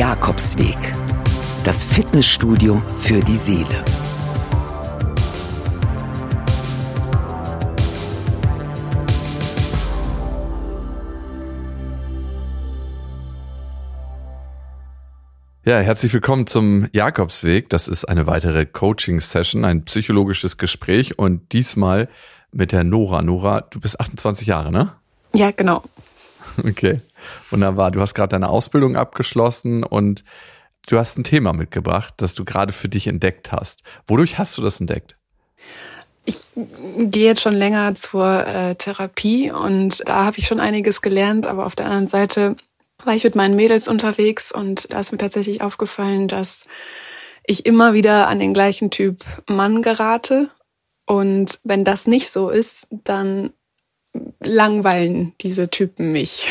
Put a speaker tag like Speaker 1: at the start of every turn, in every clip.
Speaker 1: Jakobsweg. Das Fitnessstudio für die Seele.
Speaker 2: Ja, herzlich willkommen zum Jakobsweg. Das ist eine weitere Coaching-Session, ein psychologisches Gespräch und diesmal mit der Nora. Nora, du bist 28 Jahre, ne?
Speaker 3: Ja, genau.
Speaker 2: Okay, wunderbar. Du hast gerade deine Ausbildung abgeschlossen und du hast ein Thema mitgebracht, das du gerade für dich entdeckt hast. Wodurch hast du das entdeckt?
Speaker 3: Ich gehe jetzt schon länger zur äh, Therapie und da habe ich schon einiges gelernt, aber auf der anderen Seite war ich mit meinen Mädels unterwegs und da ist mir tatsächlich aufgefallen, dass ich immer wieder an den gleichen Typ Mann gerate. Und wenn das nicht so ist, dann langweilen diese Typen mich.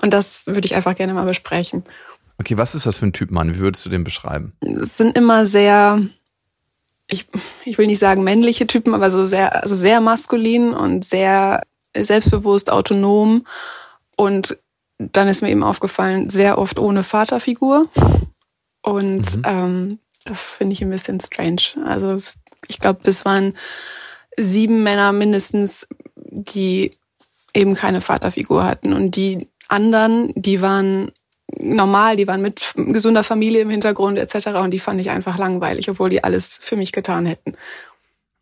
Speaker 3: Und das würde ich einfach gerne mal besprechen.
Speaker 2: Okay, was ist das für ein Typ Mann? Wie würdest du den beschreiben?
Speaker 3: Es sind immer sehr, ich, ich will nicht sagen männliche Typen, aber so sehr, also sehr maskulin und sehr selbstbewusst, autonom und dann ist mir eben aufgefallen, sehr oft ohne Vaterfigur. Und mhm. ähm, das finde ich ein bisschen strange. Also ich glaube, das waren sieben Männer mindestens, die eben keine Vaterfigur hatten. Und die anderen, die waren normal, die waren mit gesunder Familie im Hintergrund etc. Und die fand ich einfach langweilig, obwohl die alles für mich getan hätten.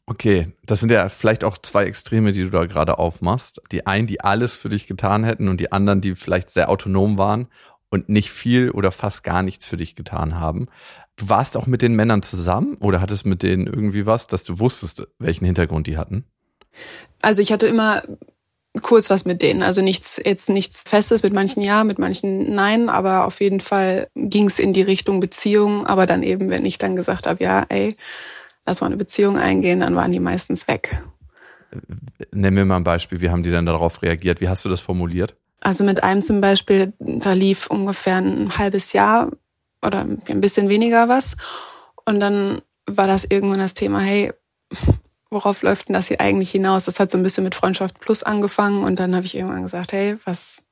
Speaker 2: Okay, das sind ja vielleicht auch zwei Extreme, die du da gerade aufmachst. Die einen, die alles für dich getan hätten und die anderen, die vielleicht sehr autonom waren und nicht viel oder fast gar nichts für dich getan haben. Du warst auch mit den Männern zusammen oder hattest mit denen irgendwie was, dass du wusstest, welchen Hintergrund die hatten?
Speaker 3: Also ich hatte immer kurz was mit denen. Also nichts, jetzt nichts Festes, mit manchen ja, mit manchen nein, aber auf jeden Fall ging es in die Richtung Beziehung. Aber dann eben, wenn ich dann gesagt habe, ja, ey, lass mal eine Beziehung eingehen, dann waren die meistens weg.
Speaker 2: Nenn mir mal ein Beispiel, wie haben die dann darauf reagiert? Wie hast du das formuliert?
Speaker 3: Also mit einem zum Beispiel, da lief ungefähr ein halbes Jahr oder ein bisschen weniger was. Und dann war das irgendwann das Thema, hey, worauf läuft denn das hier eigentlich hinaus? Das hat so ein bisschen mit Freundschaft Plus angefangen und dann habe ich irgendwann gesagt, hey, was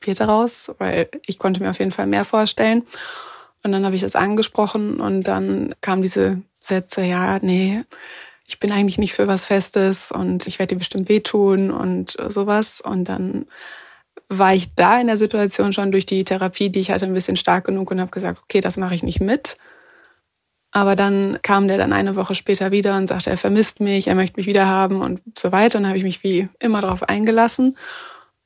Speaker 3: wird daraus? Weil ich konnte mir auf jeden Fall mehr vorstellen. Und dann habe ich das angesprochen und dann kam diese Sätze, ja, nee, ich bin eigentlich nicht für was Festes und ich werde dir bestimmt wehtun und sowas. Und dann war ich da in der Situation schon durch die Therapie, die ich hatte, ein bisschen stark genug und habe gesagt, okay, das mache ich nicht mit. Aber dann kam der dann eine Woche später wieder und sagte, er vermisst mich, er möchte mich wieder haben und so weiter. Und dann habe ich mich wie immer darauf eingelassen.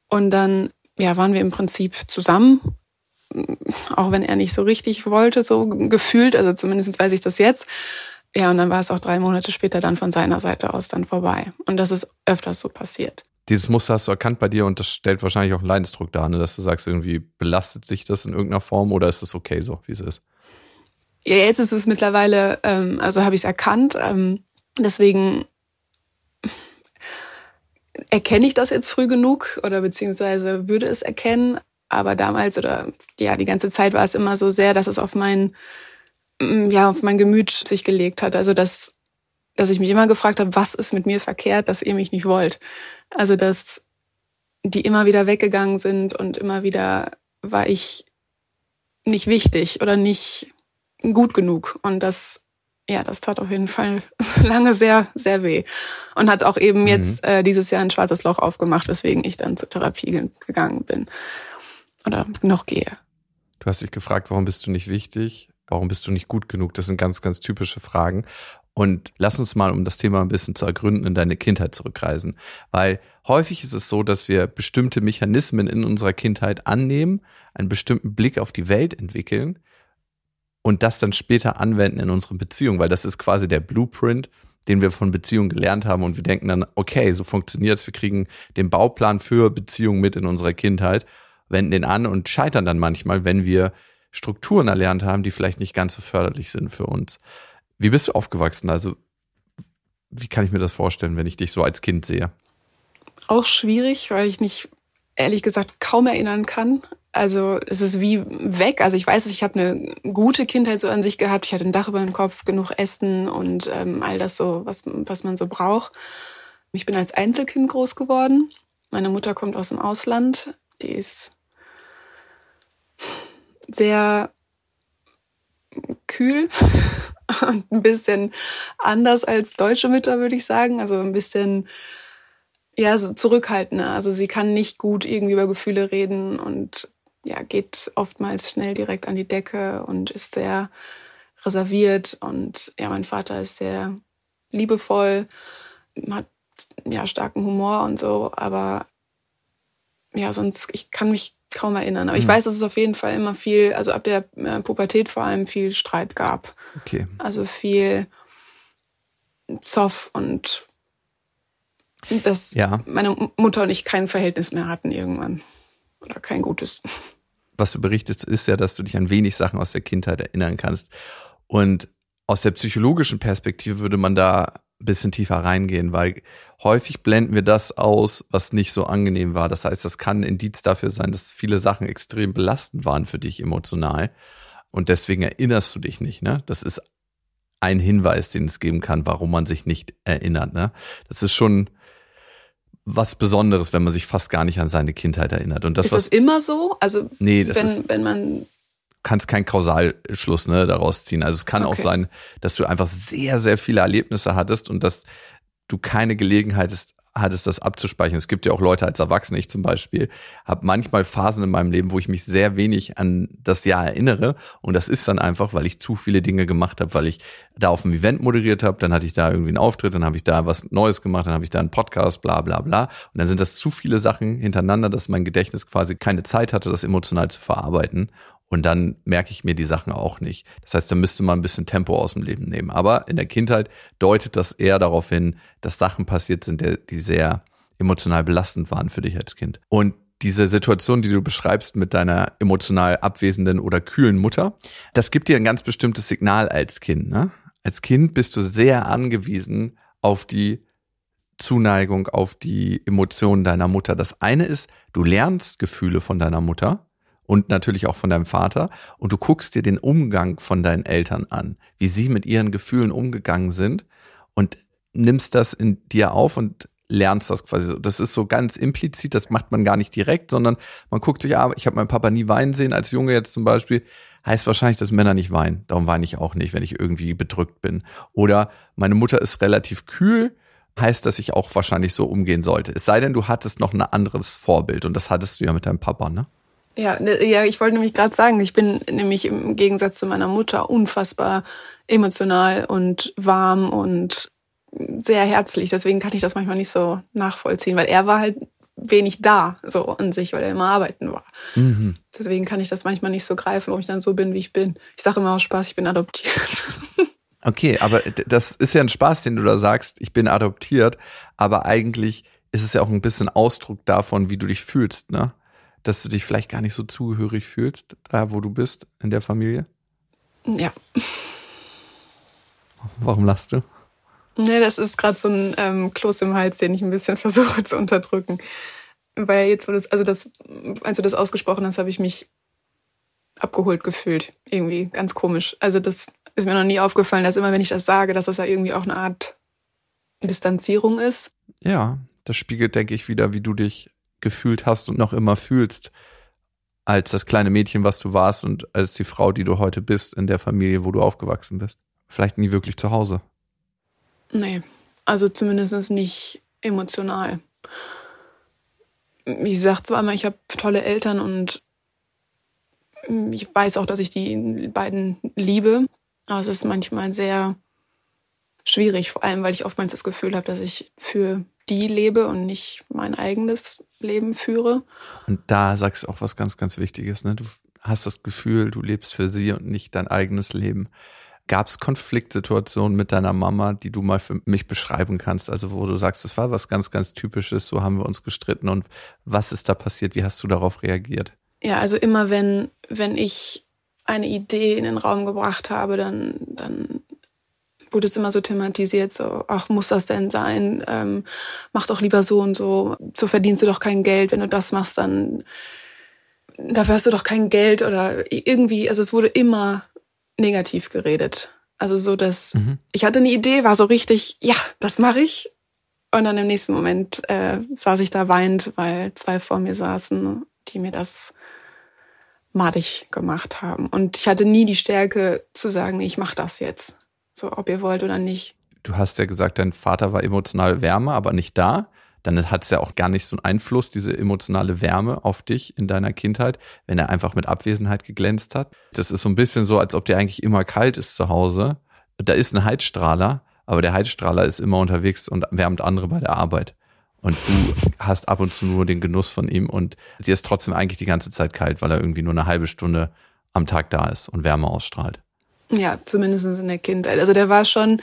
Speaker 3: Und dann ja, waren wir im Prinzip zusammen auch wenn er nicht so richtig wollte, so gefühlt, also zumindest weiß ich das jetzt. Ja, und dann war es auch drei Monate später dann von seiner Seite aus dann vorbei. Und das ist öfters so passiert.
Speaker 2: Dieses Muster hast du erkannt bei dir und das stellt wahrscheinlich auch einen Leidensdruck dar, ne? dass du sagst, irgendwie belastet sich das in irgendeiner Form oder ist es okay so, wie es ist?
Speaker 3: Ja, jetzt ist es mittlerweile, ähm, also habe ich es erkannt. Ähm, deswegen erkenne ich das jetzt früh genug oder beziehungsweise würde es erkennen. Aber damals oder ja, die ganze Zeit war es immer so sehr, dass es auf mein, mm, ja, auf mein Gemüt sich gelegt hat. Also dass, dass ich mich immer gefragt habe, was ist mit mir verkehrt, dass ihr mich nicht wollt. Also dass die immer wieder weggegangen sind und immer wieder war ich nicht wichtig oder nicht gut genug. Und das, ja, das tat auf jeden Fall lange sehr, sehr weh. Und hat auch eben mhm. jetzt äh, dieses Jahr ein schwarzes Loch aufgemacht, weswegen ich dann zur Therapie gegangen bin oder noch gehe.
Speaker 2: Du hast dich gefragt, warum bist du nicht wichtig? Warum bist du nicht gut genug? Das sind ganz, ganz typische Fragen. Und lass uns mal, um das Thema ein bisschen zu ergründen, in deine Kindheit zurückreisen. Weil häufig ist es so, dass wir bestimmte Mechanismen in unserer Kindheit annehmen, einen bestimmten Blick auf die Welt entwickeln und das dann später anwenden in unseren Beziehungen, weil das ist quasi der Blueprint, den wir von Beziehungen gelernt haben und wir denken dann, okay, so funktioniert es, wir kriegen den Bauplan für Beziehungen mit in unserer Kindheit wenden den an und scheitern dann manchmal, wenn wir Strukturen erlernt haben, die vielleicht nicht ganz so förderlich sind für uns. Wie bist du aufgewachsen? Also, wie kann ich mir das vorstellen, wenn ich dich so als Kind sehe?
Speaker 3: Auch schwierig, weil ich mich ehrlich gesagt kaum erinnern kann. Also es ist wie weg. Also ich weiß, ich habe eine gute Kindheit so an sich gehabt. Ich hatte ein Dach über dem Kopf, genug Essen und ähm, all das so, was, was man so braucht. Ich bin als Einzelkind groß geworden. Meine Mutter kommt aus dem Ausland. Die ist sehr kühl und ein bisschen anders als deutsche Mütter, würde ich sagen. Also ein bisschen ja, so zurückhaltender. Also sie kann nicht gut irgendwie über Gefühle reden und ja, geht oftmals schnell direkt an die Decke und ist sehr reserviert. Und ja, mein Vater ist sehr liebevoll, hat ja starken Humor und so, aber ja, sonst, ich kann mich kaum erinnern. Aber ich mhm. weiß, dass es auf jeden Fall immer viel, also ab der äh, Pubertät vor allem viel Streit gab.
Speaker 2: Okay.
Speaker 3: Also viel Zoff und dass ja. meine Mutter und ich kein Verhältnis mehr hatten irgendwann. Oder kein gutes.
Speaker 2: Was du berichtest, ist ja, dass du dich an wenig Sachen aus der Kindheit erinnern kannst. Und aus der psychologischen Perspektive würde man da ein bisschen tiefer reingehen, weil häufig blenden wir das aus, was nicht so angenehm war. Das heißt, das kann ein Indiz dafür sein, dass viele Sachen extrem belastend waren für dich emotional. Und deswegen erinnerst du dich nicht. Ne? Das ist ein Hinweis, den es geben kann, warum man sich nicht erinnert. Ne? Das ist schon was Besonderes, wenn man sich fast gar nicht an seine Kindheit erinnert. Und das,
Speaker 3: ist das immer so? Also
Speaker 2: nee, das
Speaker 3: wenn,
Speaker 2: ist,
Speaker 3: wenn man
Speaker 2: kannst keinen Kausalschluss ne, daraus ziehen. Also es kann okay. auch sein, dass du einfach sehr, sehr viele Erlebnisse hattest und dass du keine Gelegenheit hattest, das abzuspeichern. Es gibt ja auch Leute als Erwachsene, ich zum Beispiel, habe manchmal Phasen in meinem Leben, wo ich mich sehr wenig an das Jahr erinnere. Und das ist dann einfach, weil ich zu viele Dinge gemacht habe, weil ich da auf einem Event moderiert habe, dann hatte ich da irgendwie einen Auftritt, dann habe ich da was Neues gemacht, dann habe ich da einen Podcast, bla bla bla. Und dann sind das zu viele Sachen hintereinander, dass mein Gedächtnis quasi keine Zeit hatte, das emotional zu verarbeiten. Und dann merke ich mir die Sachen auch nicht. Das heißt, da müsste man ein bisschen Tempo aus dem Leben nehmen. Aber in der Kindheit deutet das eher darauf hin, dass Sachen passiert sind, die sehr emotional belastend waren für dich als Kind. Und diese Situation, die du beschreibst mit deiner emotional abwesenden oder kühlen Mutter, das gibt dir ein ganz bestimmtes Signal als Kind. Ne? Als Kind bist du sehr angewiesen auf die Zuneigung, auf die Emotionen deiner Mutter. Das eine ist, du lernst Gefühle von deiner Mutter und natürlich auch von deinem Vater und du guckst dir den Umgang von deinen Eltern an, wie sie mit ihren Gefühlen umgegangen sind und nimmst das in dir auf und lernst das quasi. Das ist so ganz implizit, das macht man gar nicht direkt, sondern man guckt sich, ja, ich habe meinen Papa nie weinen sehen, als Junge jetzt zum Beispiel, heißt wahrscheinlich, dass Männer nicht weinen. Darum weine ich auch nicht, wenn ich irgendwie bedrückt bin. Oder meine Mutter ist relativ kühl, heißt, dass ich auch wahrscheinlich so umgehen sollte. Es sei denn, du hattest noch ein anderes Vorbild und das hattest du ja mit deinem Papa, ne?
Speaker 3: Ja, ne, ja, ich wollte nämlich gerade sagen, ich bin nämlich im Gegensatz zu meiner Mutter unfassbar emotional und warm und sehr herzlich. Deswegen kann ich das manchmal nicht so nachvollziehen, weil er war halt wenig da, so an sich, weil er immer arbeiten war. Mhm. Deswegen kann ich das manchmal nicht so greifen, warum ich dann so bin, wie ich bin. Ich sage immer aus Spaß, ich bin adoptiert.
Speaker 2: Okay, aber das ist ja ein Spaß, den du da sagst, ich bin adoptiert, aber eigentlich ist es ja auch ein bisschen Ausdruck davon, wie du dich fühlst, ne? Dass du dich vielleicht gar nicht so zugehörig fühlst, da wo du bist in der Familie?
Speaker 3: Ja.
Speaker 2: Warum lachst du?
Speaker 3: Nee, das ist gerade so ein ähm, Kloß im Hals, den ich ein bisschen versuche zu unterdrücken. Weil jetzt, wo das, also das, als du das ausgesprochen hast, habe ich mich abgeholt gefühlt. Irgendwie ganz komisch. Also das ist mir noch nie aufgefallen, dass immer, wenn ich das sage, dass das ja irgendwie auch eine Art Distanzierung ist.
Speaker 2: Ja, das spiegelt, denke ich, wieder, wie du dich gefühlt hast und noch immer fühlst, als das kleine Mädchen, was du warst und als die Frau, die du heute bist in der Familie, wo du aufgewachsen bist. Vielleicht nie wirklich zu Hause.
Speaker 3: Nee, also zumindest nicht emotional. Ich sag zwar immer, ich habe tolle Eltern und ich weiß auch, dass ich die beiden liebe, aber es ist manchmal sehr schwierig, vor allem weil ich oftmals das Gefühl habe, dass ich für die lebe und nicht mein eigenes Leben führe.
Speaker 2: Und da sagst du auch was ganz, ganz Wichtiges. Ne? Du hast das Gefühl, du lebst für sie und nicht dein eigenes Leben. Gab es Konfliktsituationen mit deiner Mama, die du mal für mich beschreiben kannst? Also wo du sagst, das war was ganz, ganz Typisches, so haben wir uns gestritten und was ist da passiert? Wie hast du darauf reagiert?
Speaker 3: Ja, also immer wenn, wenn ich eine Idee in den Raum gebracht habe, dann, dann wurde es immer so thematisiert, so, ach, muss das denn sein? Ähm, mach doch lieber so und so. So verdienst du doch kein Geld. Wenn du das machst, dann dafür hast du doch kein Geld oder irgendwie, also es wurde immer negativ geredet. Also so, dass mhm. ich hatte eine Idee, war so richtig, ja, das mache ich. Und dann im nächsten Moment äh, saß ich da weinend, weil zwei vor mir saßen, die mir das madig gemacht haben. Und ich hatte nie die Stärke zu sagen, nee, ich mache das jetzt. So, ob ihr wollt oder nicht.
Speaker 2: Du hast ja gesagt, dein Vater war emotional wärmer, aber nicht da. Dann hat es ja auch gar nicht so einen Einfluss, diese emotionale Wärme auf dich in deiner Kindheit, wenn er einfach mit Abwesenheit geglänzt hat. Das ist so ein bisschen so, als ob dir eigentlich immer kalt ist zu Hause. Da ist ein Heizstrahler, aber der Heizstrahler ist immer unterwegs und wärmt andere bei der Arbeit. Und du hast ab und zu nur den Genuss von ihm und dir ist trotzdem eigentlich die ganze Zeit kalt, weil er irgendwie nur eine halbe Stunde am Tag da ist und Wärme ausstrahlt.
Speaker 3: Ja, zumindest in der Kindheit. Also der war schon,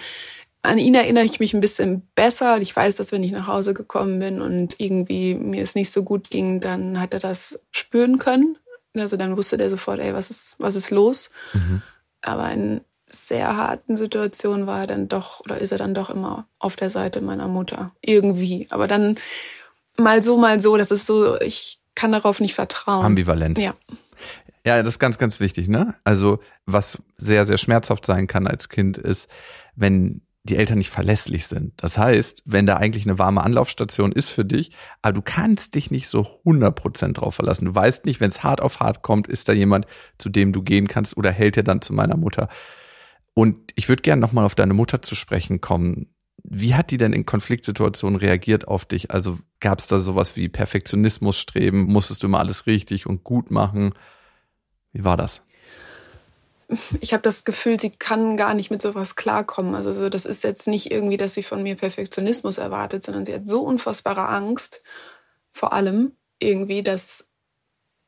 Speaker 3: an ihn erinnere ich mich ein bisschen besser. Ich weiß, dass wenn ich nach Hause gekommen bin und irgendwie mir es nicht so gut ging, dann hat er das spüren können. Also dann wusste der sofort, ey, was ist, was ist los? Mhm. Aber in sehr harten Situationen war er dann doch, oder ist er dann doch immer auf der Seite meiner Mutter. Irgendwie. Aber dann mal so, mal so. Das ist so, ich kann darauf nicht vertrauen.
Speaker 2: Ambivalent.
Speaker 3: Ja.
Speaker 2: Ja, das ist ganz, ganz wichtig, ne? Also, was sehr, sehr schmerzhaft sein kann als Kind, ist, wenn die Eltern nicht verlässlich sind. Das heißt, wenn da eigentlich eine warme Anlaufstation ist für dich, aber du kannst dich nicht so 100% drauf verlassen. Du weißt nicht, wenn es hart auf hart kommt, ist da jemand, zu dem du gehen kannst oder hält er dann zu meiner Mutter. Und ich würde gerne nochmal auf deine Mutter zu sprechen kommen. Wie hat die denn in Konfliktsituationen reagiert auf dich? Also gab es da sowas wie Perfektionismus streben? Musstest du immer alles richtig und gut machen? Wie war das?
Speaker 3: Ich habe das Gefühl, sie kann gar nicht mit sowas klarkommen. Also so, das ist jetzt nicht irgendwie, dass sie von mir Perfektionismus erwartet, sondern sie hat so unfassbare Angst, vor allem irgendwie, dass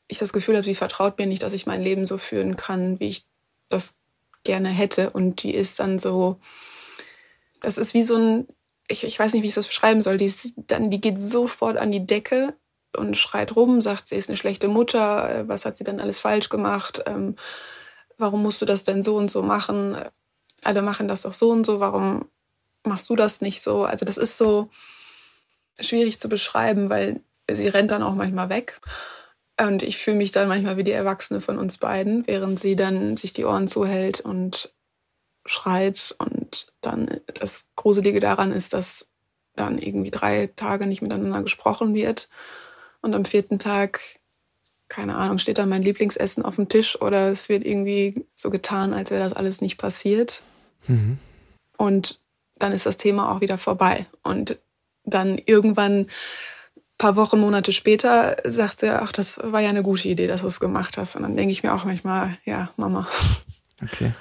Speaker 3: ich das Gefühl habe, sie vertraut mir nicht, dass ich mein Leben so führen kann, wie ich das gerne hätte. Und die ist dann so, das ist wie so ein, ich, ich weiß nicht, wie ich das beschreiben soll. Die, ist dann, die geht sofort an die Decke und schreit rum, sagt, sie ist eine schlechte Mutter, äh, was hat sie dann alles falsch gemacht, ähm, warum musst du das denn so und so machen? Alle machen das doch so und so, warum machst du das nicht so? Also das ist so schwierig zu beschreiben, weil sie rennt dann auch manchmal weg. Und ich fühle mich dann manchmal wie die Erwachsene von uns beiden, während sie dann sich die Ohren zuhält und schreit. Und dann das Gruselige daran ist, dass dann irgendwie drei Tage nicht miteinander gesprochen wird. Und am vierten Tag, keine Ahnung, steht da mein Lieblingsessen auf dem Tisch oder es wird irgendwie so getan, als wäre das alles nicht passiert. Mhm. Und dann ist das Thema auch wieder vorbei. Und dann irgendwann paar Wochen, Monate später sagt sie, ach, das war ja eine gute Idee, dass du es gemacht hast. Und dann denke ich mir auch manchmal, ja, Mama.
Speaker 2: Okay.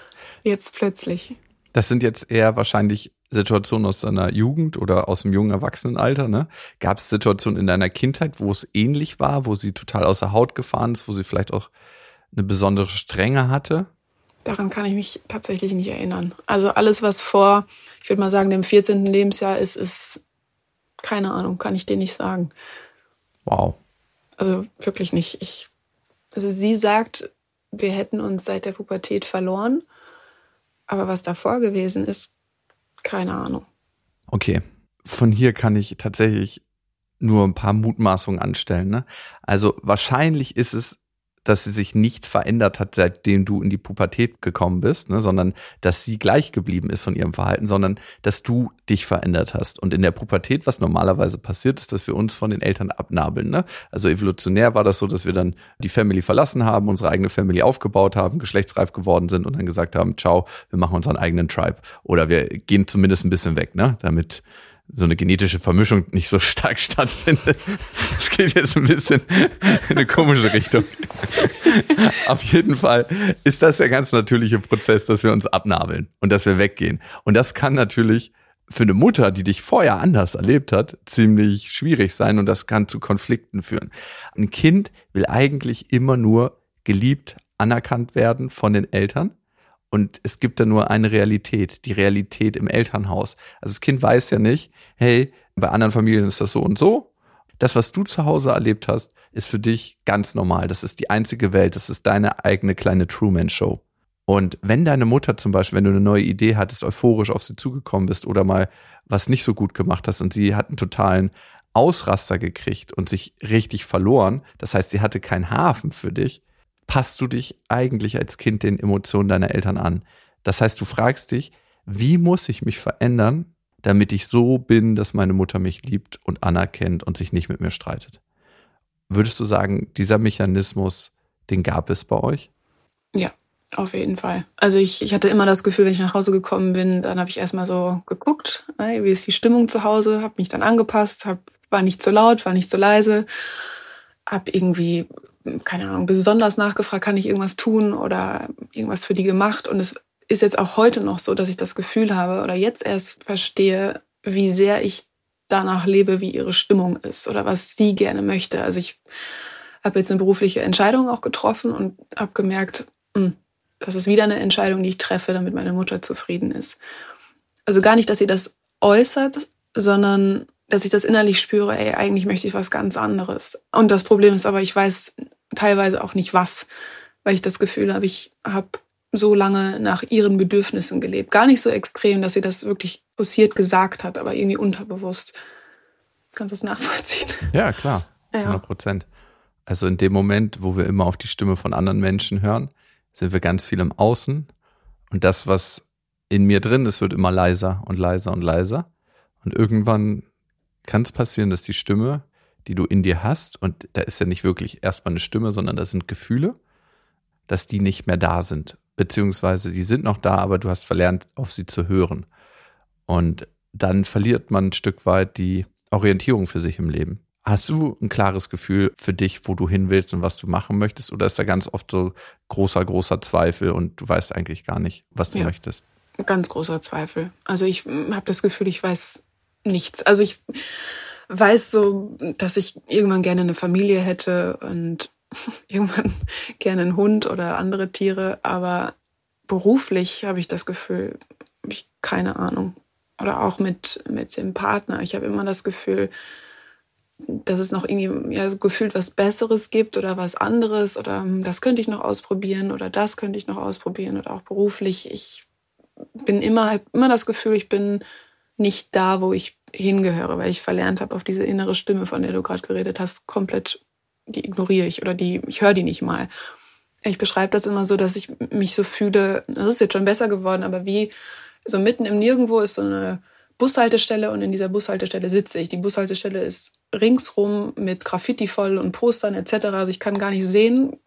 Speaker 3: Jetzt plötzlich.
Speaker 2: Das sind jetzt eher wahrscheinlich Situationen aus deiner Jugend oder aus dem jungen Erwachsenenalter, ne? Gab es Situationen in deiner Kindheit, wo es ähnlich war, wo sie total außer Haut gefahren ist, wo sie vielleicht auch eine besondere Strenge hatte?
Speaker 3: Daran kann ich mich tatsächlich nicht erinnern. Also alles, was vor, ich würde mal sagen, dem 14. Lebensjahr ist, ist keine Ahnung, kann ich dir nicht sagen.
Speaker 2: Wow.
Speaker 3: Also wirklich nicht. Ich, also sie sagt, wir hätten uns seit der Pubertät verloren. Aber was davor gewesen ist, keine Ahnung.
Speaker 2: Okay. Von hier kann ich tatsächlich nur ein paar Mutmaßungen anstellen. Ne? Also wahrscheinlich ist es dass sie sich nicht verändert hat, seitdem du in die Pubertät gekommen bist, ne, sondern dass sie gleich geblieben ist von ihrem Verhalten, sondern dass du dich verändert hast. Und in der Pubertät, was normalerweise passiert, ist, dass wir uns von den Eltern abnabeln. Ne? Also evolutionär war das so, dass wir dann die Family verlassen haben, unsere eigene Family aufgebaut haben, geschlechtsreif geworden sind und dann gesagt haben, ciao, wir machen unseren eigenen Tribe. Oder wir gehen zumindest ein bisschen weg, ne? damit so eine genetische Vermischung nicht so stark stattfindet. Das geht jetzt ein bisschen in eine komische Richtung. Auf jeden Fall ist das der ganz natürliche Prozess, dass wir uns abnabeln und dass wir weggehen. Und das kann natürlich für eine Mutter, die dich vorher anders erlebt hat, ziemlich schwierig sein und das kann zu Konflikten führen. Ein Kind will eigentlich immer nur geliebt, anerkannt werden von den Eltern und es gibt da nur eine Realität, die Realität im Elternhaus. Also das Kind weiß ja nicht, hey, bei anderen Familien ist das so und so. Das, was du zu Hause erlebt hast, ist für dich ganz normal. Das ist die einzige Welt. Das ist deine eigene kleine Truman-Show. Und wenn deine Mutter zum Beispiel, wenn du eine neue Idee hattest, euphorisch auf sie zugekommen bist oder mal was nicht so gut gemacht hast und sie hat einen totalen Ausraster gekriegt und sich richtig verloren, das heißt, sie hatte keinen Hafen für dich, passt du dich eigentlich als Kind den Emotionen deiner Eltern an? Das heißt, du fragst dich, wie muss ich mich verändern, damit ich so bin, dass meine Mutter mich liebt und anerkennt und sich nicht mit mir streitet? Würdest du sagen, dieser Mechanismus, den gab es bei euch?
Speaker 3: Ja, auf jeden Fall. Also ich, ich hatte immer das Gefühl, wenn ich nach Hause gekommen bin, dann habe ich erstmal so geguckt, wie ist die Stimmung zu Hause, habe mich dann angepasst, hab, war nicht zu laut, war nicht zu leise, habe irgendwie, keine Ahnung, besonders nachgefragt, kann ich irgendwas tun oder irgendwas für die gemacht. Und es ist jetzt auch heute noch so, dass ich das Gefühl habe oder jetzt erst verstehe, wie sehr ich danach lebe, wie ihre Stimmung ist oder was sie gerne möchte. Also ich habe jetzt eine berufliche Entscheidung auch getroffen und habe gemerkt, mh, hm, das ist wieder eine Entscheidung, die ich treffe, damit meine Mutter zufrieden ist. Also gar nicht, dass sie das äußert, sondern dass ich das innerlich spüre, ey, eigentlich möchte ich was ganz anderes. Und das Problem ist aber, ich weiß teilweise auch nicht was, weil ich das Gefühl habe, ich habe so lange nach ihren Bedürfnissen gelebt. Gar nicht so extrem, dass sie das wirklich posiert gesagt hat, aber irgendwie unterbewusst. Kannst du es nachvollziehen?
Speaker 2: Ja, klar. 100 Prozent. Ja. Also in dem Moment, wo wir immer auf die Stimme von anderen Menschen hören, sind wir ganz viel im Außen. Und das, was in mir drin ist, wird immer leiser und leiser und leiser. Und irgendwann kann es passieren, dass die Stimme, die du in dir hast, und da ist ja nicht wirklich erstmal eine Stimme, sondern das sind Gefühle, dass die nicht mehr da sind. Beziehungsweise die sind noch da, aber du hast verlernt, auf sie zu hören. Und dann verliert man ein Stück weit die Orientierung für sich im Leben. Hast du ein klares Gefühl für dich, wo du hin willst und was du machen möchtest? Oder ist da ganz oft so großer, großer Zweifel und du weißt eigentlich gar nicht, was du ja, möchtest?
Speaker 3: Ganz großer Zweifel. Also ich habe das Gefühl, ich weiß nichts. Also ich weiß so, dass ich irgendwann gerne eine Familie hätte und irgendwann gerne einen Hund oder andere Tiere, aber beruflich habe ich das Gefühl, ich keine Ahnung. Oder auch mit, mit dem Partner. Ich habe immer das Gefühl, dass es noch irgendwie ja, so gefühlt was Besseres gibt oder was anderes oder hm, das könnte ich noch ausprobieren oder das könnte ich noch ausprobieren oder auch beruflich. Ich bin immer, immer das Gefühl, ich bin nicht da, wo ich hingehöre, weil ich verlernt habe, auf diese innere Stimme, von der du gerade geredet hast, komplett, die ignoriere ich oder die, ich höre die nicht mal. Ich beschreibe das immer so, dass ich mich so fühle, das ist jetzt schon besser geworden, aber wie so mitten im Nirgendwo ist so eine Bushaltestelle und in dieser Bushaltestelle sitze ich. Die Bushaltestelle ist ringsrum mit Graffiti voll und Postern etc. Also ich kann gar nicht sehen,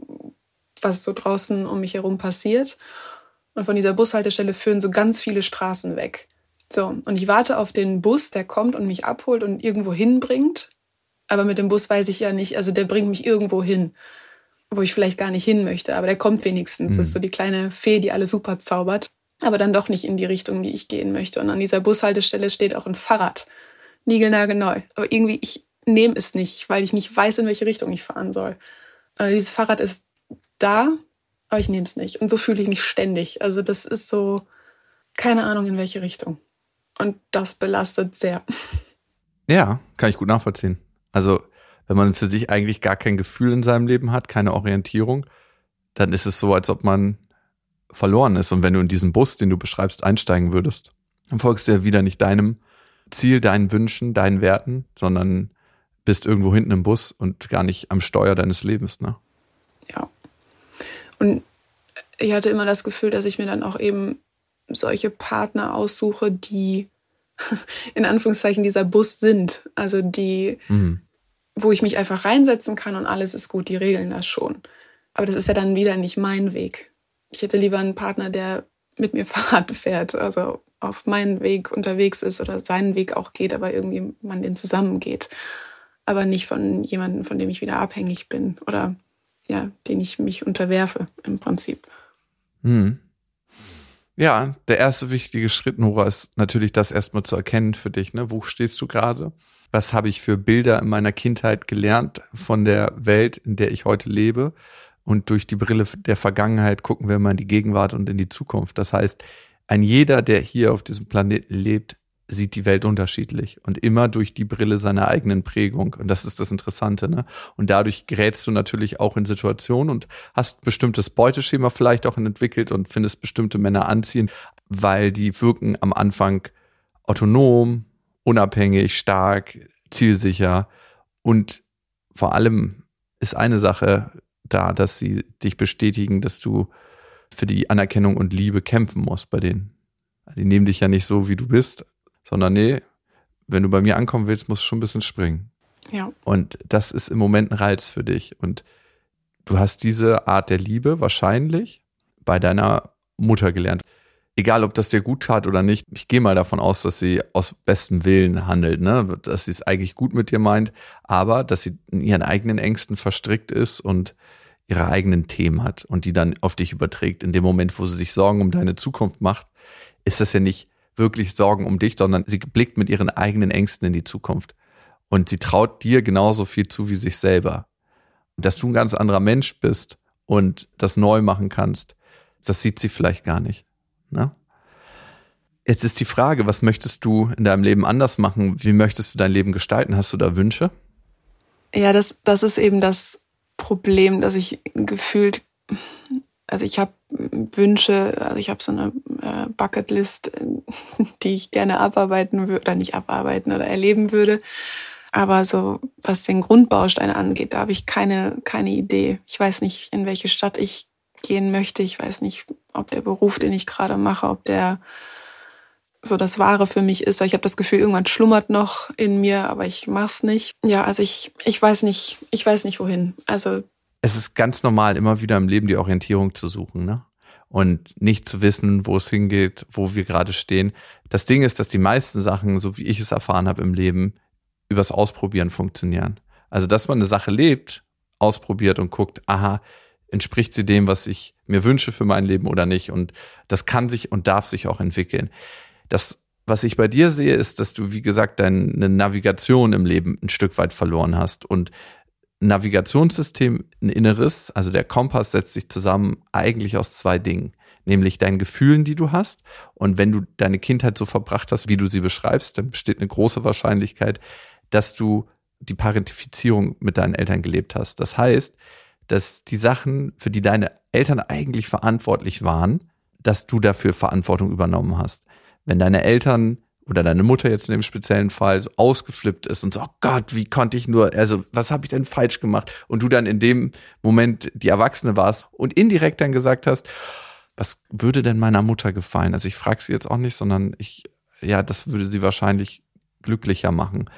Speaker 3: was so draußen um mich herum passiert. Und von dieser Bushaltestelle führen so ganz viele Straßen weg. So, und ich warte auf den Bus, der kommt und mich abholt und irgendwo hinbringt. Aber mit dem Bus weiß ich ja nicht, also der bringt mich irgendwo hin, wo ich vielleicht gar nicht hin möchte. Aber der kommt wenigstens. Mhm. Das ist so die kleine Fee, die alle super zaubert aber dann doch nicht in die Richtung, die ich gehen möchte. Und an dieser Bushaltestelle steht auch ein Fahrrad, niegelnagelneu. Aber irgendwie, ich nehme es nicht, weil ich nicht weiß, in welche Richtung ich fahren soll. Also dieses Fahrrad ist da, aber ich nehme es nicht. Und so fühle ich mich ständig. Also das ist so, keine Ahnung, in welche Richtung. Und das belastet sehr.
Speaker 2: Ja, kann ich gut nachvollziehen. Also, wenn man für sich eigentlich gar kein Gefühl in seinem Leben hat, keine Orientierung, dann ist es so, als ob man verloren ist. Und wenn du in diesen Bus, den du beschreibst, einsteigen würdest, dann folgst du ja wieder nicht deinem Ziel, deinen Wünschen, deinen Werten, sondern bist irgendwo hinten im Bus und gar nicht am Steuer deines Lebens, ne?
Speaker 3: Ja. Und ich hatte immer das Gefühl, dass ich mir dann auch eben solche Partner aussuche, die in Anführungszeichen dieser Bus sind. Also die, mhm. wo ich mich einfach reinsetzen kann und alles ist gut, die regeln das schon. Aber das ist ja dann wieder nicht mein Weg ich hätte lieber einen Partner, der mit mir Fahrrad fährt, also auf meinen Weg unterwegs ist oder seinen Weg auch geht, aber irgendwie man den zusammen geht. Aber nicht von jemandem, von dem ich wieder abhängig bin oder ja, den ich mich unterwerfe im Prinzip.
Speaker 2: Hm. Ja, der erste wichtige Schritt, Nora, ist natürlich das erstmal zu erkennen für dich. Ne? Wo stehst du gerade? Was habe ich für Bilder in meiner Kindheit gelernt von der Welt, in der ich heute lebe? Und durch die Brille der Vergangenheit gucken wir immer in die Gegenwart und in die Zukunft. Das heißt, ein jeder, der hier auf diesem Planeten lebt, sieht die Welt unterschiedlich und immer durch die Brille seiner eigenen Prägung. Und das ist das Interessante. Ne? Und dadurch gerätst du natürlich auch in Situationen und hast bestimmtes Beuteschema vielleicht auch entwickelt und findest bestimmte Männer anziehend, weil die wirken am Anfang autonom, unabhängig, stark, zielsicher. Und vor allem ist eine Sache da, dass sie dich bestätigen, dass du für die Anerkennung und Liebe kämpfen musst bei denen. Die nehmen dich ja nicht so, wie du bist, sondern nee, wenn du bei mir ankommen willst, musst du schon ein bisschen springen.
Speaker 3: Ja.
Speaker 2: Und das ist im Moment ein Reiz für dich. Und du hast diese Art der Liebe wahrscheinlich bei deiner Mutter gelernt. Egal, ob das dir gut tat oder nicht, ich gehe mal davon aus, dass sie aus bestem Willen handelt, ne? dass sie es eigentlich gut mit dir meint, aber dass sie in ihren eigenen Ängsten verstrickt ist und ihre eigenen Themen hat und die dann auf dich überträgt. In dem Moment, wo sie sich Sorgen um deine Zukunft macht, ist das ja nicht wirklich Sorgen um dich, sondern sie blickt mit ihren eigenen Ängsten in die Zukunft. Und sie traut dir genauso viel zu wie sich selber. Dass du ein ganz anderer Mensch bist und das neu machen kannst, das sieht sie vielleicht gar nicht. Ne? Jetzt ist die Frage, was möchtest du in deinem Leben anders machen? Wie möchtest du dein Leben gestalten? Hast du da Wünsche?
Speaker 3: Ja, das, das ist eben das Problem, dass ich gefühlt, also ich habe Wünsche, also ich habe so eine äh, Bucketlist, die ich gerne abarbeiten würde, oder nicht abarbeiten oder erleben würde. Aber so, was den Grundbaustein angeht, da habe ich keine, keine Idee. Ich weiß nicht, in welche Stadt ich gehen möchte. Ich weiß nicht, ob der Beruf, den ich gerade mache, ob der so das Wahre für mich ist. Ich habe das Gefühl, irgendwann schlummert noch in mir, aber ich mach's nicht. Ja, also ich, ich weiß nicht, ich weiß nicht wohin. Also
Speaker 2: es ist ganz normal, immer wieder im Leben die Orientierung zu suchen, ne? Und nicht zu wissen, wo es hingeht, wo wir gerade stehen. Das Ding ist, dass die meisten Sachen, so wie ich es erfahren habe im Leben, übers Ausprobieren funktionieren. Also, dass man eine Sache lebt, ausprobiert und guckt, aha, entspricht sie dem, was ich mir wünsche für mein Leben oder nicht? Und das kann sich und darf sich auch entwickeln. Das, was ich bei dir sehe, ist, dass du, wie gesagt, deine Navigation im Leben ein Stück weit verloren hast und Navigationssystem, ein inneres, also der Kompass setzt sich zusammen eigentlich aus zwei Dingen, nämlich deinen Gefühlen, die du hast. Und wenn du deine Kindheit so verbracht hast, wie du sie beschreibst, dann besteht eine große Wahrscheinlichkeit, dass du die Parentifizierung mit deinen Eltern gelebt hast. Das heißt, dass die Sachen, für die deine Eltern eigentlich verantwortlich waren, dass du dafür Verantwortung übernommen hast. Wenn deine Eltern oder deine Mutter jetzt in dem speziellen Fall so ausgeflippt ist und so, oh Gott, wie konnte ich nur, also was habe ich denn falsch gemacht? Und du dann in dem Moment die Erwachsene warst und indirekt dann gesagt hast, was würde denn meiner Mutter gefallen? Also ich frage sie jetzt auch nicht, sondern ich, ja, das würde sie wahrscheinlich glücklicher machen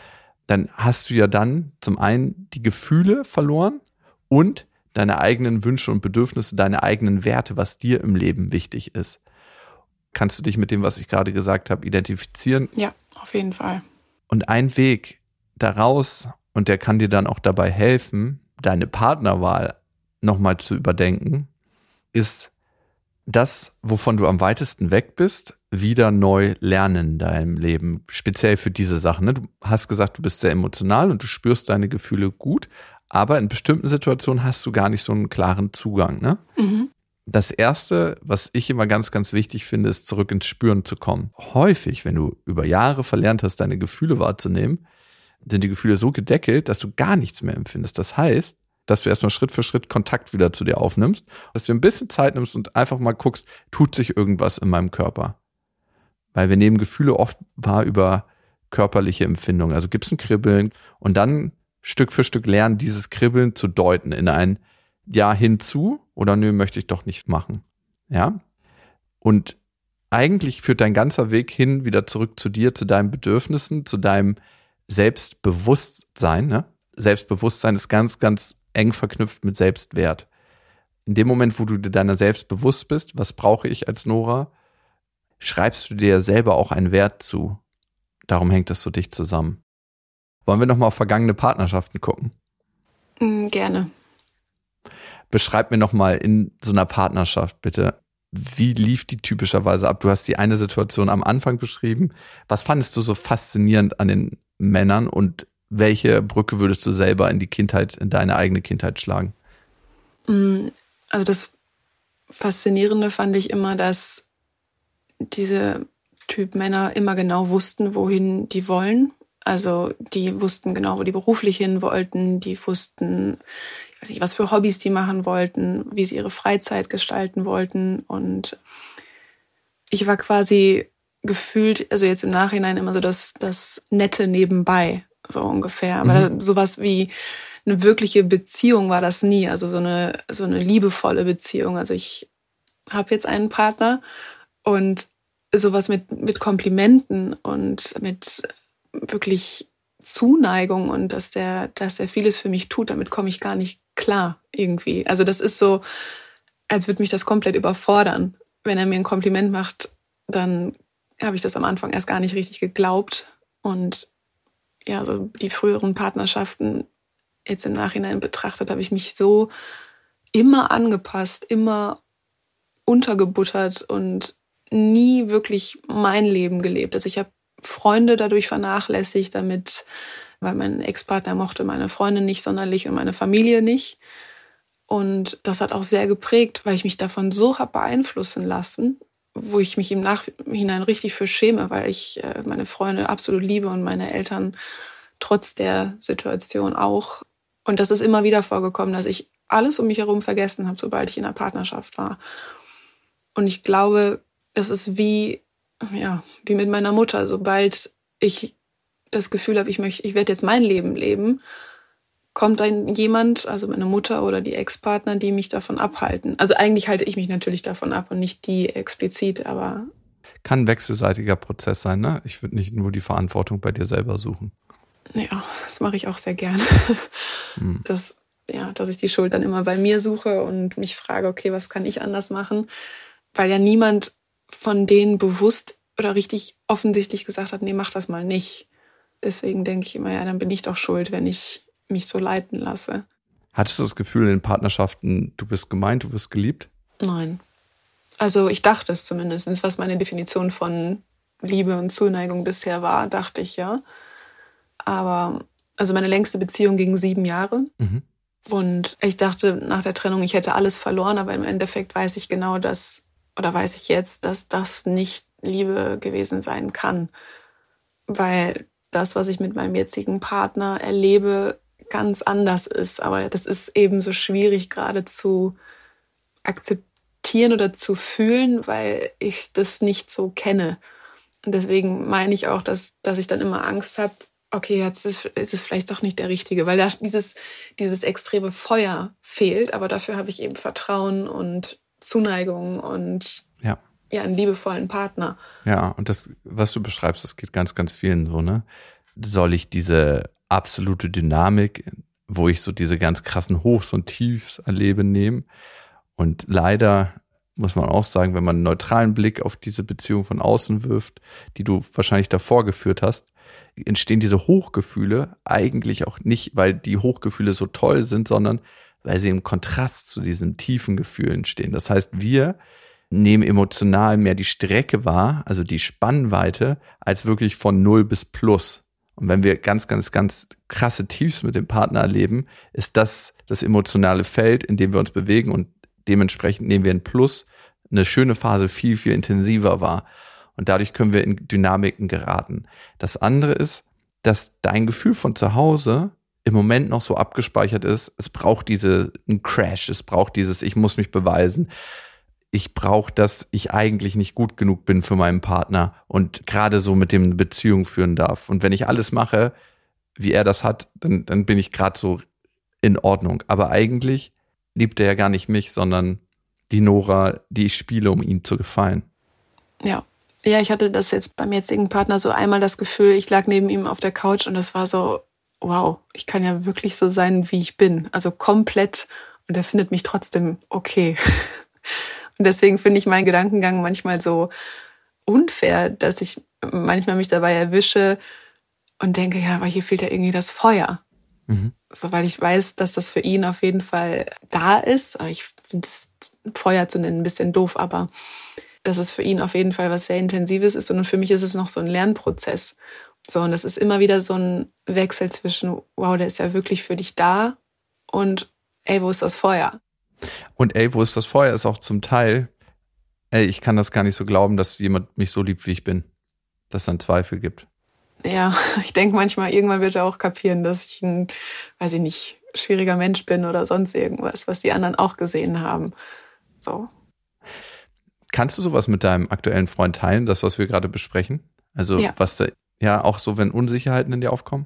Speaker 2: dann hast du ja dann zum einen die Gefühle verloren und deine eigenen Wünsche und Bedürfnisse, deine eigenen Werte, was dir im Leben wichtig ist. Kannst du dich mit dem, was ich gerade gesagt habe, identifizieren?
Speaker 3: Ja, auf jeden Fall.
Speaker 2: Und ein Weg daraus, und der kann dir dann auch dabei helfen, deine Partnerwahl nochmal zu überdenken, ist das, wovon du am weitesten weg bist, wieder neu lernen in deinem Leben, speziell für diese Sachen. Ne? Du hast gesagt, du bist sehr emotional und du spürst deine Gefühle gut, aber in bestimmten Situationen hast du gar nicht so einen klaren Zugang. Ne? Mhm. Das erste, was ich immer ganz, ganz wichtig finde, ist zurück ins Spüren zu kommen. Häufig, wenn du über Jahre verlernt hast, deine Gefühle wahrzunehmen, sind die Gefühle so gedeckelt, dass du gar nichts mehr empfindest. Das heißt, dass du erstmal Schritt für Schritt Kontakt wieder zu dir aufnimmst, dass du ein bisschen Zeit nimmst und einfach mal guckst, tut sich irgendwas in meinem Körper. Weil wir nehmen Gefühle oft wahr über körperliche Empfindungen. Also gibt es ein Kribbeln und dann Stück für Stück lernen, dieses Kribbeln zu deuten in ein Ja hinzu oder nö, möchte ich doch nicht machen. Ja. Und eigentlich führt dein ganzer Weg hin wieder zurück zu dir, zu deinen Bedürfnissen, zu deinem Selbstbewusstsein. Ne? Selbstbewusstsein ist ganz, ganz eng verknüpft mit Selbstwert. In dem Moment, wo du dir deiner selbst bewusst bist, was brauche ich als Nora, schreibst du dir selber auch einen Wert zu. Darum hängt das so dicht zusammen. Wollen wir nochmal auf vergangene Partnerschaften gucken?
Speaker 3: Mm, gerne.
Speaker 2: Beschreib mir nochmal in so einer Partnerschaft bitte, wie lief die typischerweise ab? Du hast die eine Situation am Anfang beschrieben. Was fandest du so faszinierend an den Männern und welche Brücke würdest du selber in die Kindheit, in deine eigene Kindheit schlagen?
Speaker 3: Mm, also das Faszinierende fand ich immer, dass diese Typ Männer immer genau wussten, wohin die wollen. Also die wussten genau, wo die beruflich hin wollten, die wussten, weiß nicht, was für Hobbys die machen wollten, wie sie ihre Freizeit gestalten wollten. Und ich war quasi gefühlt, also jetzt im Nachhinein immer so das, das Nette nebenbei so ungefähr. Aber mhm. sowas wie eine wirkliche Beziehung war das nie. Also so eine, so eine liebevolle Beziehung. Also ich habe jetzt einen Partner und sowas mit, mit Komplimenten und mit wirklich Zuneigung und dass der, dass er vieles für mich tut, damit komme ich gar nicht klar irgendwie. Also das ist so, als würde mich das komplett überfordern. Wenn er mir ein Kompliment macht, dann habe ich das am Anfang erst gar nicht richtig geglaubt. Und ja, so die früheren Partnerschaften jetzt im Nachhinein betrachtet, habe ich mich so immer angepasst, immer untergebuttert und nie wirklich mein Leben gelebt. Also ich habe Freunde dadurch vernachlässigt, damit, weil mein Ex-Partner mochte meine Freundin nicht sonderlich und meine Familie nicht. Und das hat auch sehr geprägt, weil ich mich davon so habe beeinflussen lassen, wo ich mich im Nachhinein richtig für schäme, weil ich äh, meine Freunde absolut liebe und meine Eltern trotz der Situation auch. Und das ist immer wieder vorgekommen, dass ich alles um mich herum vergessen habe, sobald ich in einer Partnerschaft war. Und ich glaube, es ist wie ja, wie mit meiner Mutter. Sobald ich das Gefühl habe, ich möchte, ich werde jetzt mein Leben leben, kommt dann jemand, also meine Mutter oder die Ex-Partner, die mich davon abhalten. Also eigentlich halte ich mich natürlich davon ab und nicht die explizit, aber.
Speaker 2: Kann ein wechselseitiger Prozess sein, ne? Ich würde nicht nur die Verantwortung bei dir selber suchen.
Speaker 3: Ja, das mache ich auch sehr gerne. Hm. Das, ja, dass ich die Schuld dann immer bei mir suche und mich frage, okay, was kann ich anders machen? Weil ja niemand von denen bewusst oder richtig offensichtlich gesagt hat, nee, mach das mal nicht. Deswegen denke ich immer, ja, dann bin ich doch schuld, wenn ich mich so leiten lasse.
Speaker 2: Hattest du das Gefühl in Partnerschaften, du bist gemeint, du wirst geliebt?
Speaker 3: Nein. Also ich dachte es zumindest, was meine Definition von Liebe und Zuneigung bisher war, dachte ich ja. Aber also meine längste Beziehung ging sieben Jahre. Mhm. Und ich dachte nach der Trennung, ich hätte alles verloren, aber im Endeffekt weiß ich genau, dass oder weiß ich jetzt, dass das nicht Liebe gewesen sein kann, weil das, was ich mit meinem jetzigen Partner erlebe, ganz anders ist. Aber das ist eben so schwierig gerade zu akzeptieren oder zu fühlen, weil ich das nicht so kenne. Und deswegen meine ich auch, dass, dass ich dann immer Angst habe, okay, jetzt ist, ist es vielleicht doch nicht der Richtige, weil da dieses, dieses extreme Feuer fehlt, aber dafür habe ich eben Vertrauen und Zuneigung und ja. ja, einen liebevollen Partner.
Speaker 2: Ja, und das, was du beschreibst, das geht ganz, ganz vielen so, ne? Soll ich diese absolute Dynamik, wo ich so diese ganz krassen Hochs und Tiefs erlebe, nehmen? Und leider muss man auch sagen, wenn man einen neutralen Blick auf diese Beziehung von außen wirft, die du wahrscheinlich davor geführt hast, entstehen diese Hochgefühle eigentlich auch nicht, weil die Hochgefühle so toll sind, sondern weil sie im Kontrast zu diesen tiefen Gefühlen stehen. Das heißt, wir nehmen emotional mehr die Strecke wahr, also die Spannweite, als wirklich von null bis plus. Und wenn wir ganz, ganz, ganz krasse Tiefs mit dem Partner erleben, ist das das emotionale Feld, in dem wir uns bewegen und dementsprechend nehmen wir ein Plus, eine schöne Phase viel, viel intensiver wahr. Und dadurch können wir in Dynamiken geraten. Das andere ist, dass dein Gefühl von zu Hause im Moment noch so abgespeichert ist, es braucht diese einen Crash, es braucht dieses, ich muss mich beweisen. Ich brauche, dass ich eigentlich nicht gut genug bin für meinen Partner und gerade so mit dem eine Beziehung führen darf. Und wenn ich alles mache, wie er das hat, dann, dann bin ich gerade so in Ordnung. Aber eigentlich liebt er ja gar nicht mich, sondern die Nora, die ich spiele, um ihm zu gefallen.
Speaker 3: Ja. Ja, ich hatte das jetzt beim jetzigen Partner so einmal das Gefühl, ich lag neben ihm auf der Couch und das war so, wow, ich kann ja wirklich so sein, wie ich bin. Also komplett. Und er findet mich trotzdem okay. Und deswegen finde ich meinen Gedankengang manchmal so unfair, dass ich manchmal mich dabei erwische und denke, ja, aber hier fehlt ja irgendwie das Feuer. Mhm. So, weil ich weiß, dass das für ihn auf jeden Fall da ist. Aber ich finde das Feuer zu nennen ein bisschen doof, aber dass es für ihn auf jeden Fall was sehr Intensives ist. Und für mich ist es noch so ein Lernprozess. So, und das ist immer wieder so ein Wechsel zwischen, wow, der ist ja wirklich für dich da und ey, wo ist das Feuer?
Speaker 2: Und ey, wo ist das Feuer ist auch zum Teil, ey, ich kann das gar nicht so glauben, dass jemand mich so liebt, wie ich bin. Dass es dann Zweifel gibt.
Speaker 3: Ja, ich denke manchmal, irgendwann wird er auch kapieren, dass ich ein, weiß ich nicht, schwieriger Mensch bin oder sonst irgendwas, was die anderen auch gesehen haben. So.
Speaker 2: Kannst du sowas mit deinem aktuellen Freund teilen, das, was wir gerade besprechen? Also, ja. was da ja, auch so, wenn Unsicherheiten in dir aufkommen?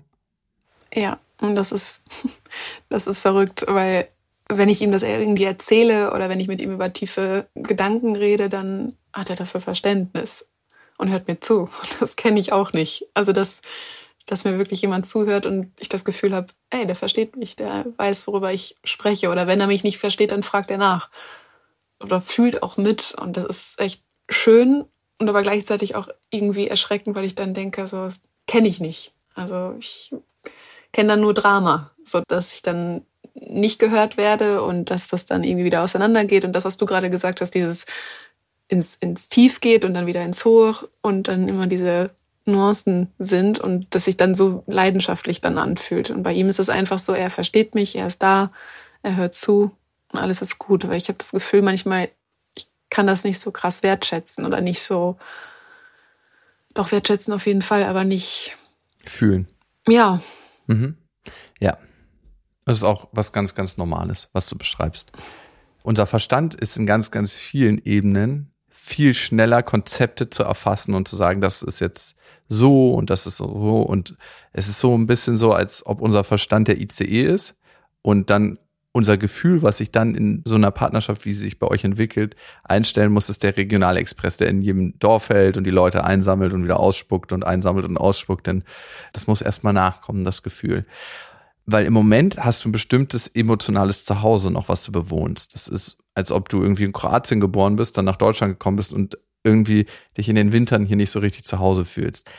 Speaker 3: Ja, und das ist, das ist verrückt, weil wenn ich ihm das irgendwie erzähle oder wenn ich mit ihm über tiefe Gedanken rede, dann hat er dafür Verständnis und hört mir zu. Das kenne ich auch nicht. Also das, dass mir wirklich jemand zuhört und ich das Gefühl habe, ey, der versteht mich, der weiß, worüber ich spreche. Oder wenn er mich nicht versteht, dann fragt er nach. Oder fühlt auch mit. Und das ist echt schön und aber gleichzeitig auch irgendwie erschreckend, weil ich dann denke, so, das kenne ich nicht. Also ich kenne dann nur Drama, so dass ich dann nicht gehört werde und dass das dann irgendwie wieder auseinandergeht. Und das, was du gerade gesagt hast, dieses ins, ins Tief geht und dann wieder ins Hoch und dann immer diese Nuancen sind und das sich dann so leidenschaftlich dann anfühlt. Und bei ihm ist es einfach so, er versteht mich, er ist da, er hört zu und alles ist gut. Weil ich habe das Gefühl, manchmal, kann das nicht so krass wertschätzen oder nicht so, doch wertschätzen auf jeden Fall, aber nicht
Speaker 2: fühlen.
Speaker 3: Ja.
Speaker 2: Mhm. Ja. Das ist auch was ganz, ganz Normales, was du beschreibst. Unser Verstand ist in ganz, ganz vielen Ebenen viel schneller Konzepte zu erfassen und zu sagen, das ist jetzt so und das ist so und es ist so ein bisschen so, als ob unser Verstand der ICE ist und dann unser Gefühl, was sich dann in so einer Partnerschaft, wie sie sich bei euch entwickelt, einstellen muss, ist der Regionalexpress, der in jedem Dorf hält und die Leute einsammelt und wieder ausspuckt und einsammelt und ausspuckt, denn das muss erstmal nachkommen, das Gefühl. Weil im Moment hast du ein bestimmtes emotionales Zuhause noch, was du bewohnst. Das ist als ob du irgendwie in Kroatien geboren bist, dann nach Deutschland gekommen bist und irgendwie dich in den Wintern hier nicht so richtig zu Hause fühlst.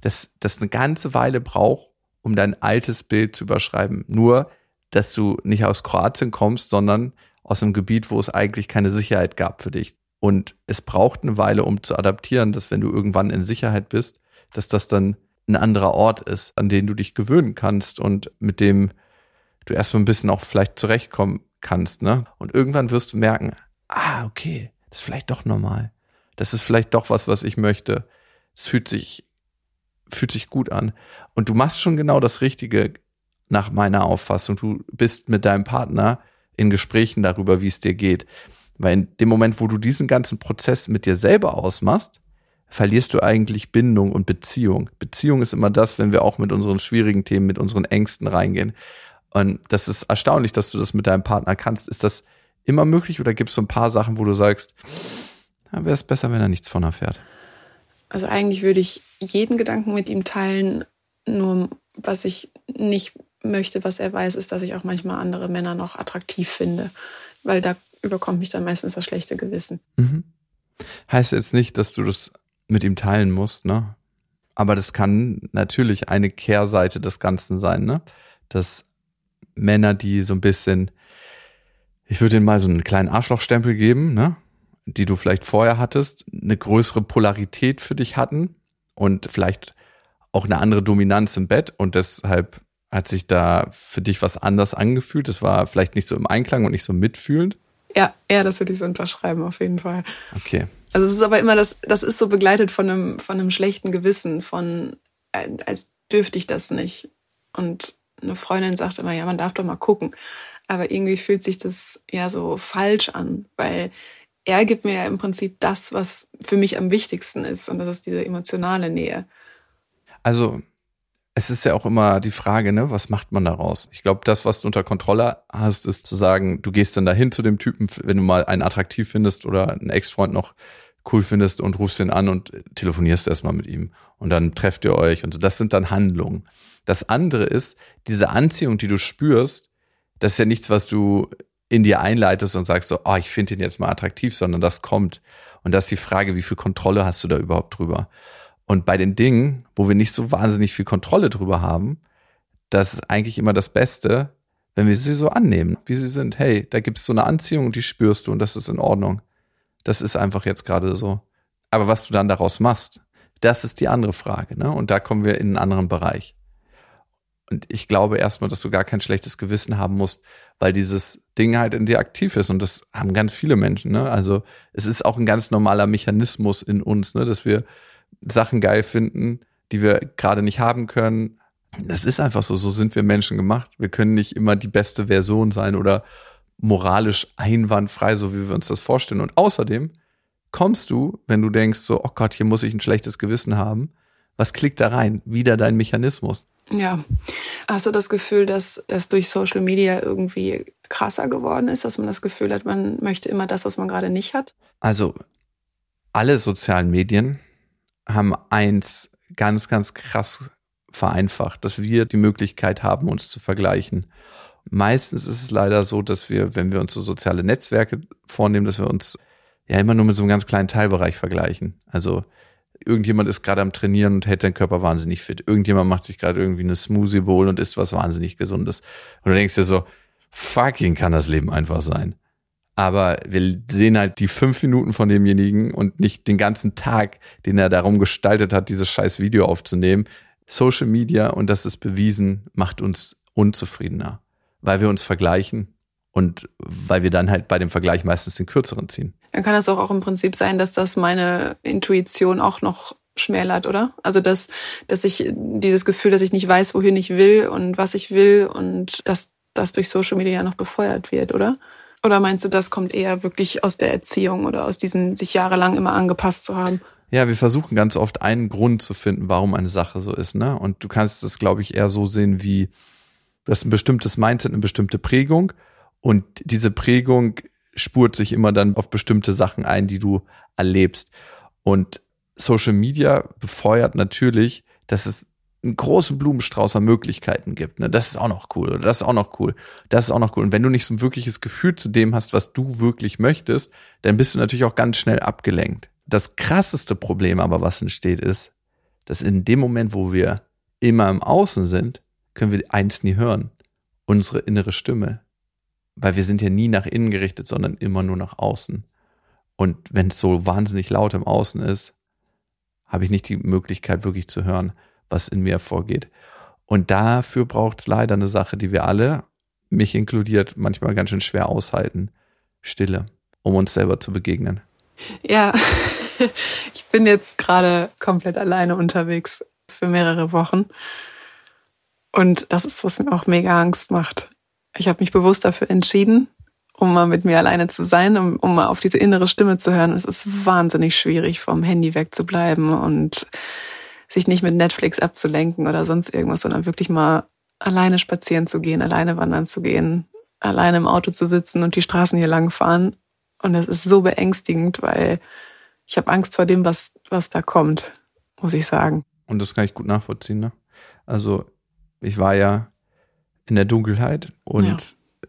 Speaker 2: Das, das eine ganze Weile braucht, um dein altes Bild zu überschreiben. Nur, dass du nicht aus Kroatien kommst, sondern aus einem Gebiet, wo es eigentlich keine Sicherheit gab für dich. Und es braucht eine Weile, um zu adaptieren, dass wenn du irgendwann in Sicherheit bist, dass das dann ein anderer Ort ist, an den du dich gewöhnen kannst und mit dem du erstmal ein bisschen auch vielleicht zurechtkommen kannst, ne? Und irgendwann wirst du merken, ah, okay, das ist vielleicht doch normal. Das ist vielleicht doch was, was ich möchte. Es fühlt sich, fühlt sich gut an. Und du machst schon genau das Richtige nach meiner Auffassung. Du bist mit deinem Partner in Gesprächen darüber, wie es dir geht. Weil in dem Moment, wo du diesen ganzen Prozess mit dir selber ausmachst, verlierst du eigentlich Bindung und Beziehung. Beziehung ist immer das, wenn wir auch mit unseren schwierigen Themen, mit unseren Ängsten reingehen. Und das ist erstaunlich, dass du das mit deinem Partner kannst. Ist das immer möglich oder gibt es so ein paar Sachen, wo du sagst, wäre es besser, wenn er nichts von erfährt?
Speaker 3: Also eigentlich würde ich jeden Gedanken mit ihm teilen, nur was ich nicht möchte, was er weiß, ist, dass ich auch manchmal andere Männer noch attraktiv finde, weil da überkommt mich dann meistens das schlechte Gewissen.
Speaker 2: Mhm. Heißt jetzt nicht, dass du das mit ihm teilen musst, ne? Aber das kann natürlich eine Kehrseite des Ganzen sein, ne? Dass Männer, die so ein bisschen, ich würde ihnen mal so einen kleinen Arschlochstempel geben, ne? die du vielleicht vorher hattest, eine größere Polarität für dich hatten und vielleicht auch eine andere Dominanz im Bett und deshalb hat sich da für dich was anders angefühlt. Das war vielleicht nicht so im Einklang und nicht so mitfühlend.
Speaker 3: Ja, ja, das würde ich so unterschreiben, auf jeden Fall.
Speaker 2: Okay.
Speaker 3: Also es ist aber immer das, das ist so begleitet von einem, von einem schlechten Gewissen, von, als dürfte ich das nicht. Und eine Freundin sagt immer, ja, man darf doch mal gucken. Aber irgendwie fühlt sich das ja so falsch an, weil er gibt mir ja im Prinzip das, was für mich am wichtigsten ist. Und das ist diese emotionale Nähe.
Speaker 2: Also, es ist ja auch immer die Frage, ne, was macht man daraus? Ich glaube, das, was du unter Kontrolle hast, ist zu sagen, du gehst dann dahin zu dem Typen, wenn du mal einen attraktiv findest oder einen Ex-Freund noch cool findest und rufst ihn an und telefonierst erstmal mit ihm. Und dann trefft ihr euch und so. Das sind dann Handlungen. Das andere ist, diese Anziehung, die du spürst, das ist ja nichts, was du in dir einleitest und sagst so, oh, ich finde ihn jetzt mal attraktiv, sondern das kommt. Und das ist die Frage, wie viel Kontrolle hast du da überhaupt drüber? Und bei den Dingen, wo wir nicht so wahnsinnig viel Kontrolle drüber haben, das ist eigentlich immer das Beste, wenn wir sie so annehmen, wie sie sind. Hey, da gibt es so eine Anziehung und die spürst du und das ist in Ordnung. Das ist einfach jetzt gerade so. Aber was du dann daraus machst, das ist die andere Frage. Ne? Und da kommen wir in einen anderen Bereich. Und ich glaube erstmal, dass du gar kein schlechtes Gewissen haben musst, weil dieses Ding halt in dir aktiv ist. Und das haben ganz viele Menschen. Ne? Also es ist auch ein ganz normaler Mechanismus in uns, ne? dass wir Sachen geil finden, die wir gerade nicht haben können. Das ist einfach so. So sind wir Menschen gemacht. Wir können nicht immer die beste Version sein oder moralisch einwandfrei, so wie wir uns das vorstellen. Und außerdem kommst du, wenn du denkst, so, oh Gott, hier muss ich ein schlechtes Gewissen haben, was klickt da rein? Wieder dein Mechanismus.
Speaker 3: Ja. Hast du das Gefühl, dass das durch Social Media irgendwie krasser geworden ist, dass man das Gefühl hat, man möchte immer das, was man gerade nicht hat?
Speaker 2: Also, alle sozialen Medien haben eins ganz, ganz krass vereinfacht, dass wir die Möglichkeit haben, uns zu vergleichen. Meistens ist es leider so, dass wir, wenn wir uns so soziale Netzwerke vornehmen, dass wir uns ja immer nur mit so einem ganz kleinen Teilbereich vergleichen. Also irgendjemand ist gerade am Trainieren und hält seinen Körper wahnsinnig fit. Irgendjemand macht sich gerade irgendwie eine Smoothie Bowl und isst was wahnsinnig Gesundes. Und du denkst dir so, fucking kann das Leben einfach sein. Aber wir sehen halt die fünf Minuten von demjenigen und nicht den ganzen Tag, den er darum gestaltet hat, dieses scheiß Video aufzunehmen. Social Media, und das ist bewiesen, macht uns unzufriedener, weil wir uns vergleichen und weil wir dann halt bei dem Vergleich meistens den kürzeren ziehen.
Speaker 3: Dann kann es auch, auch im Prinzip sein, dass das meine Intuition auch noch schmälert, oder? Also dass, dass ich dieses Gefühl, dass ich nicht weiß, wohin ich will und was ich will und dass das durch Social Media noch befeuert wird, oder? Oder meinst du, das kommt eher wirklich aus der Erziehung oder aus diesem sich jahrelang immer angepasst zu haben?
Speaker 2: Ja, wir versuchen ganz oft einen Grund zu finden, warum eine Sache so ist, ne? Und du kannst das, glaube ich, eher so sehen wie, du hast ein bestimmtes Mindset, eine bestimmte Prägung und diese Prägung spurt sich immer dann auf bestimmte Sachen ein, die du erlebst. Und Social Media befeuert natürlich, dass es einen großen Blumenstrauß an Möglichkeiten gibt. Ne? Das ist auch noch cool oder das ist auch noch cool. Das ist auch noch cool. Und wenn du nicht so ein wirkliches Gefühl zu dem hast, was du wirklich möchtest, dann bist du natürlich auch ganz schnell abgelenkt. Das krasseste Problem aber, was entsteht, ist, dass in dem Moment, wo wir immer im Außen sind, können wir eins nie hören. Unsere innere Stimme weil wir sind ja nie nach innen gerichtet, sondern immer nur nach außen. Und wenn es so wahnsinnig laut im Außen ist, habe ich nicht die Möglichkeit wirklich zu hören, was in mir vorgeht. Und dafür braucht es leider eine Sache, die wir alle, mich inkludiert, manchmal ganz schön schwer aushalten. Stille, um uns selber zu begegnen.
Speaker 3: Ja, ich bin jetzt gerade komplett alleine unterwegs für mehrere Wochen. Und das ist, was mir auch mega Angst macht. Ich habe mich bewusst dafür entschieden, um mal mit mir alleine zu sein, um, um mal auf diese innere Stimme zu hören. es ist wahnsinnig schwierig, vom Handy wegzubleiben und sich nicht mit Netflix abzulenken oder sonst irgendwas, sondern wirklich mal alleine spazieren zu gehen, alleine wandern zu gehen, alleine im Auto zu sitzen und die Straßen hier lang fahren. Und es ist so beängstigend, weil ich habe Angst vor dem, was, was da kommt, muss ich sagen.
Speaker 2: Und das kann ich gut nachvollziehen. Ne? Also ich war ja in der Dunkelheit. Und ja.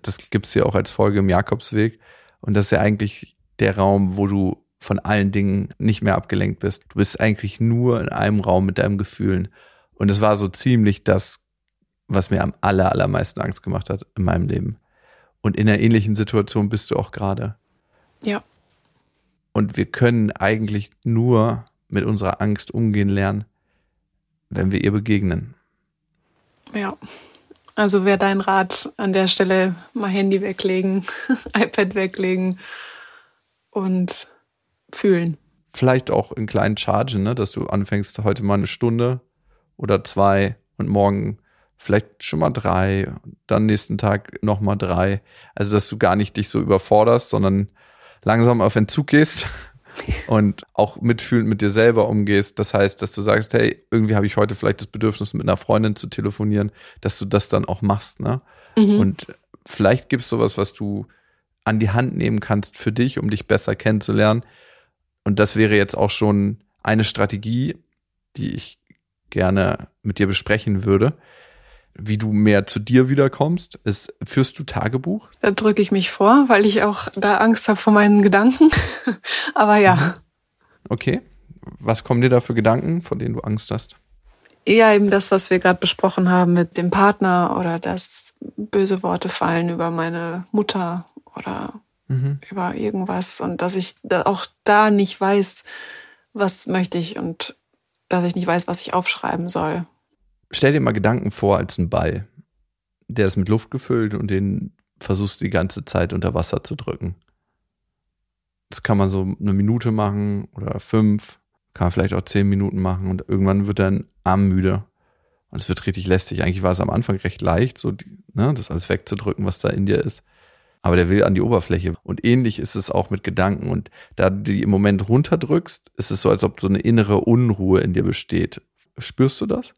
Speaker 2: das gibt's ja auch als Folge im Jakobsweg. Und das ist ja eigentlich der Raum, wo du von allen Dingen nicht mehr abgelenkt bist. Du bist eigentlich nur in einem Raum mit deinen Gefühlen. Und es war so ziemlich das, was mir am aller, allermeisten Angst gemacht hat in meinem Leben. Und in einer ähnlichen Situation bist du auch gerade.
Speaker 3: Ja.
Speaker 2: Und wir können eigentlich nur mit unserer Angst umgehen lernen, wenn wir ihr begegnen.
Speaker 3: Ja. Also wäre dein Rat an der Stelle mal Handy weglegen, iPad weglegen und fühlen.
Speaker 2: Vielleicht auch in kleinen Chargen, ne? dass du anfängst heute mal eine Stunde oder zwei und morgen vielleicht schon mal drei, dann nächsten Tag noch mal drei. Also dass du gar nicht dich so überforderst, sondern langsam auf Entzug gehst und auch mitfühlend mit dir selber umgehst. Das heißt, dass du sagst, hey, irgendwie habe ich heute vielleicht das Bedürfnis, mit einer Freundin zu telefonieren, dass du das dann auch machst. Ne? Mhm. Und vielleicht gibt es sowas, was du an die Hand nehmen kannst für dich, um dich besser kennenzulernen. Und das wäre jetzt auch schon eine Strategie, die ich gerne mit dir besprechen würde wie du mehr zu dir wiederkommst, ist, führst du Tagebuch?
Speaker 3: Da drücke ich mich vor, weil ich auch da Angst habe vor meinen Gedanken. Aber ja. Mhm.
Speaker 2: Okay. Was kommen dir da für Gedanken, vor denen du Angst hast?
Speaker 3: Eher eben das, was wir gerade besprochen haben mit dem Partner oder dass böse Worte fallen über meine Mutter oder mhm. über irgendwas und dass ich da auch da nicht weiß, was möchte ich und dass ich nicht weiß, was ich aufschreiben soll
Speaker 2: stell dir mal Gedanken vor als ein Ball. Der ist mit Luft gefüllt und den versuchst du die ganze Zeit unter Wasser zu drücken. Das kann man so eine Minute machen oder fünf, kann man vielleicht auch zehn Minuten machen und irgendwann wird dein Arm müde. Und es wird richtig lästig. Eigentlich war es am Anfang recht leicht, so die, ne, das alles wegzudrücken, was da in dir ist. Aber der will an die Oberfläche. Und ähnlich ist es auch mit Gedanken. Und da du die im Moment runterdrückst, ist es so, als ob so eine innere Unruhe in dir besteht. Spürst du das?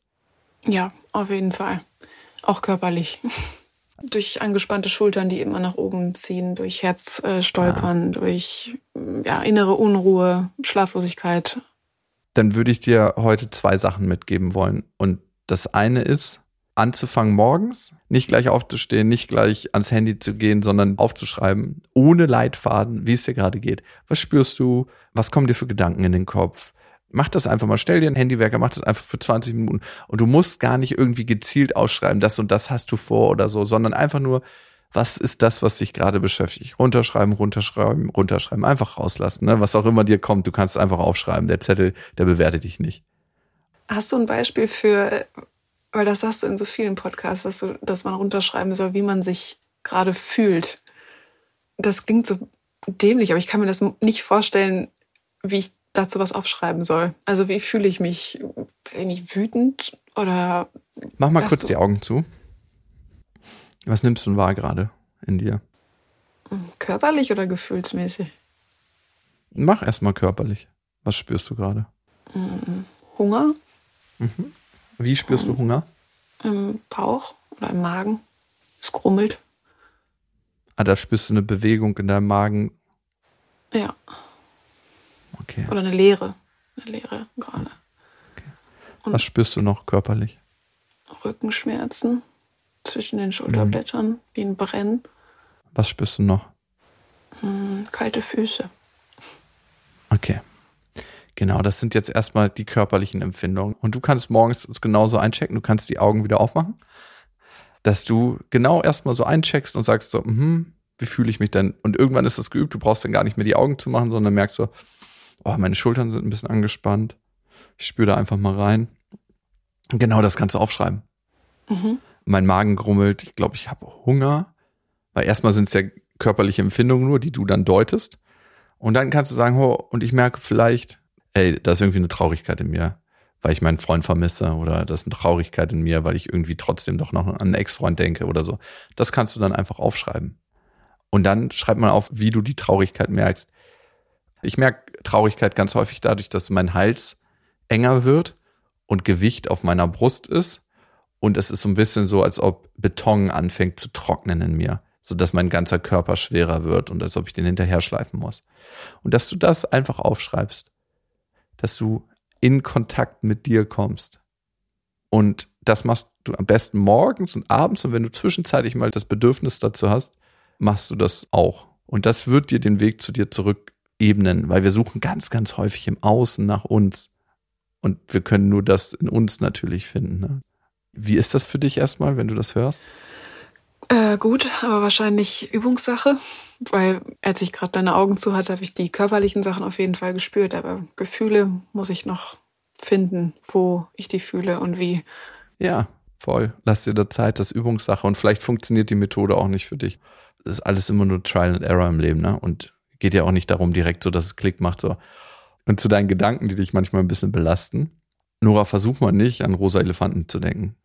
Speaker 3: Ja, auf jeden Fall. Auch körperlich. durch angespannte Schultern, die immer nach oben ziehen, durch Herzstolpern, äh, durch ja, innere Unruhe, Schlaflosigkeit.
Speaker 2: Dann würde ich dir heute zwei Sachen mitgeben wollen. Und Das eine ist, anzufangen morgens, nicht gleich aufzustehen, nicht gleich ans Handy zu gehen, sondern aufzuschreiben, ohne Leitfaden, wie es dir gerade geht. Was spürst du? Was kommen dir für Gedanken in den Kopf? Mach das einfach mal, stell dir einen Handywerker, mach das einfach für 20 Minuten und du musst gar nicht irgendwie gezielt ausschreiben, das und das hast du vor oder so, sondern einfach nur, was ist das, was dich gerade beschäftigt? Runterschreiben, runterschreiben, runterschreiben, einfach rauslassen, ne? was auch immer dir kommt, du kannst einfach aufschreiben. Der Zettel, der bewertet dich nicht.
Speaker 3: Hast du ein Beispiel für, weil das sagst du in so vielen Podcasts, dass, du, dass man runterschreiben soll, wie man sich gerade fühlt. Das klingt so dämlich, aber ich kann mir das nicht vorstellen, wie ich dazu was aufschreiben soll. Also wie fühle ich mich? Bin ich wütend oder?
Speaker 2: Mach mal kurz die Augen zu. Was nimmst du denn wahr gerade in dir?
Speaker 3: Körperlich oder gefühlsmäßig?
Speaker 2: Mach erstmal körperlich. Was spürst du gerade?
Speaker 3: Hunger.
Speaker 2: Mhm. Wie spürst du Hunger?
Speaker 3: Im Bauch oder im Magen. Es grummelt.
Speaker 2: Ah, da spürst du eine Bewegung in deinem Magen.
Speaker 3: Ja.
Speaker 2: Okay.
Speaker 3: Oder eine Leere. Eine Leere gerade.
Speaker 2: Okay. Was spürst du noch körperlich?
Speaker 3: Rückenschmerzen zwischen den Schulterblättern, mhm. wie ein Brennen.
Speaker 2: Was spürst du noch?
Speaker 3: Hm, kalte Füße.
Speaker 2: Okay. Genau, das sind jetzt erstmal die körperlichen Empfindungen. Und du kannst morgens genauso einchecken, du kannst die Augen wieder aufmachen, dass du genau erstmal so eincheckst und sagst so, hm, wie fühle ich mich denn? Und irgendwann ist das geübt, du brauchst dann gar nicht mehr die Augen zu machen, sondern merkst so, oh, meine Schultern sind ein bisschen angespannt. Ich spüre da einfach mal rein. Und genau das kannst du aufschreiben. Mhm. Mein Magen grummelt, ich glaube, ich habe Hunger. Weil erstmal sind es ja körperliche Empfindungen nur, die du dann deutest. Und dann kannst du sagen, oh, und ich merke vielleicht, ey, da ist irgendwie eine Traurigkeit in mir, weil ich meinen Freund vermisse oder da ist eine Traurigkeit in mir, weil ich irgendwie trotzdem doch noch an einen Ex-Freund denke oder so. Das kannst du dann einfach aufschreiben. Und dann schreibt man auf, wie du die Traurigkeit merkst. Ich merke Traurigkeit ganz häufig dadurch, dass mein Hals enger wird und Gewicht auf meiner Brust ist. Und es ist so ein bisschen so, als ob Beton anfängt zu trocknen in mir, so dass mein ganzer Körper schwerer wird und als ob ich den hinterher schleifen muss. Und dass du das einfach aufschreibst dass du in Kontakt mit dir kommst. Und das machst du am besten morgens und abends. Und wenn du zwischenzeitlich mal das Bedürfnis dazu hast, machst du das auch. Und das wird dir den Weg zu dir zurück ebnen, weil wir suchen ganz, ganz häufig im Außen nach uns. Und wir können nur das in uns natürlich finden. Ne? Wie ist das für dich erstmal, wenn du das hörst?
Speaker 3: Äh, gut, aber wahrscheinlich Übungssache, weil als ich gerade deine Augen zu hatte, habe ich die körperlichen Sachen auf jeden Fall gespürt, aber Gefühle muss ich noch finden, wo ich die fühle und wie.
Speaker 2: Ja, voll. Lass dir da Zeit, das ist Übungssache und vielleicht funktioniert die Methode auch nicht für dich. Das ist alles immer nur Trial and Error im Leben, ne? Und geht ja auch nicht darum direkt so, dass es Klick macht so. Und zu deinen Gedanken, die dich manchmal ein bisschen belasten. Nora, versuch mal nicht an rosa Elefanten zu denken.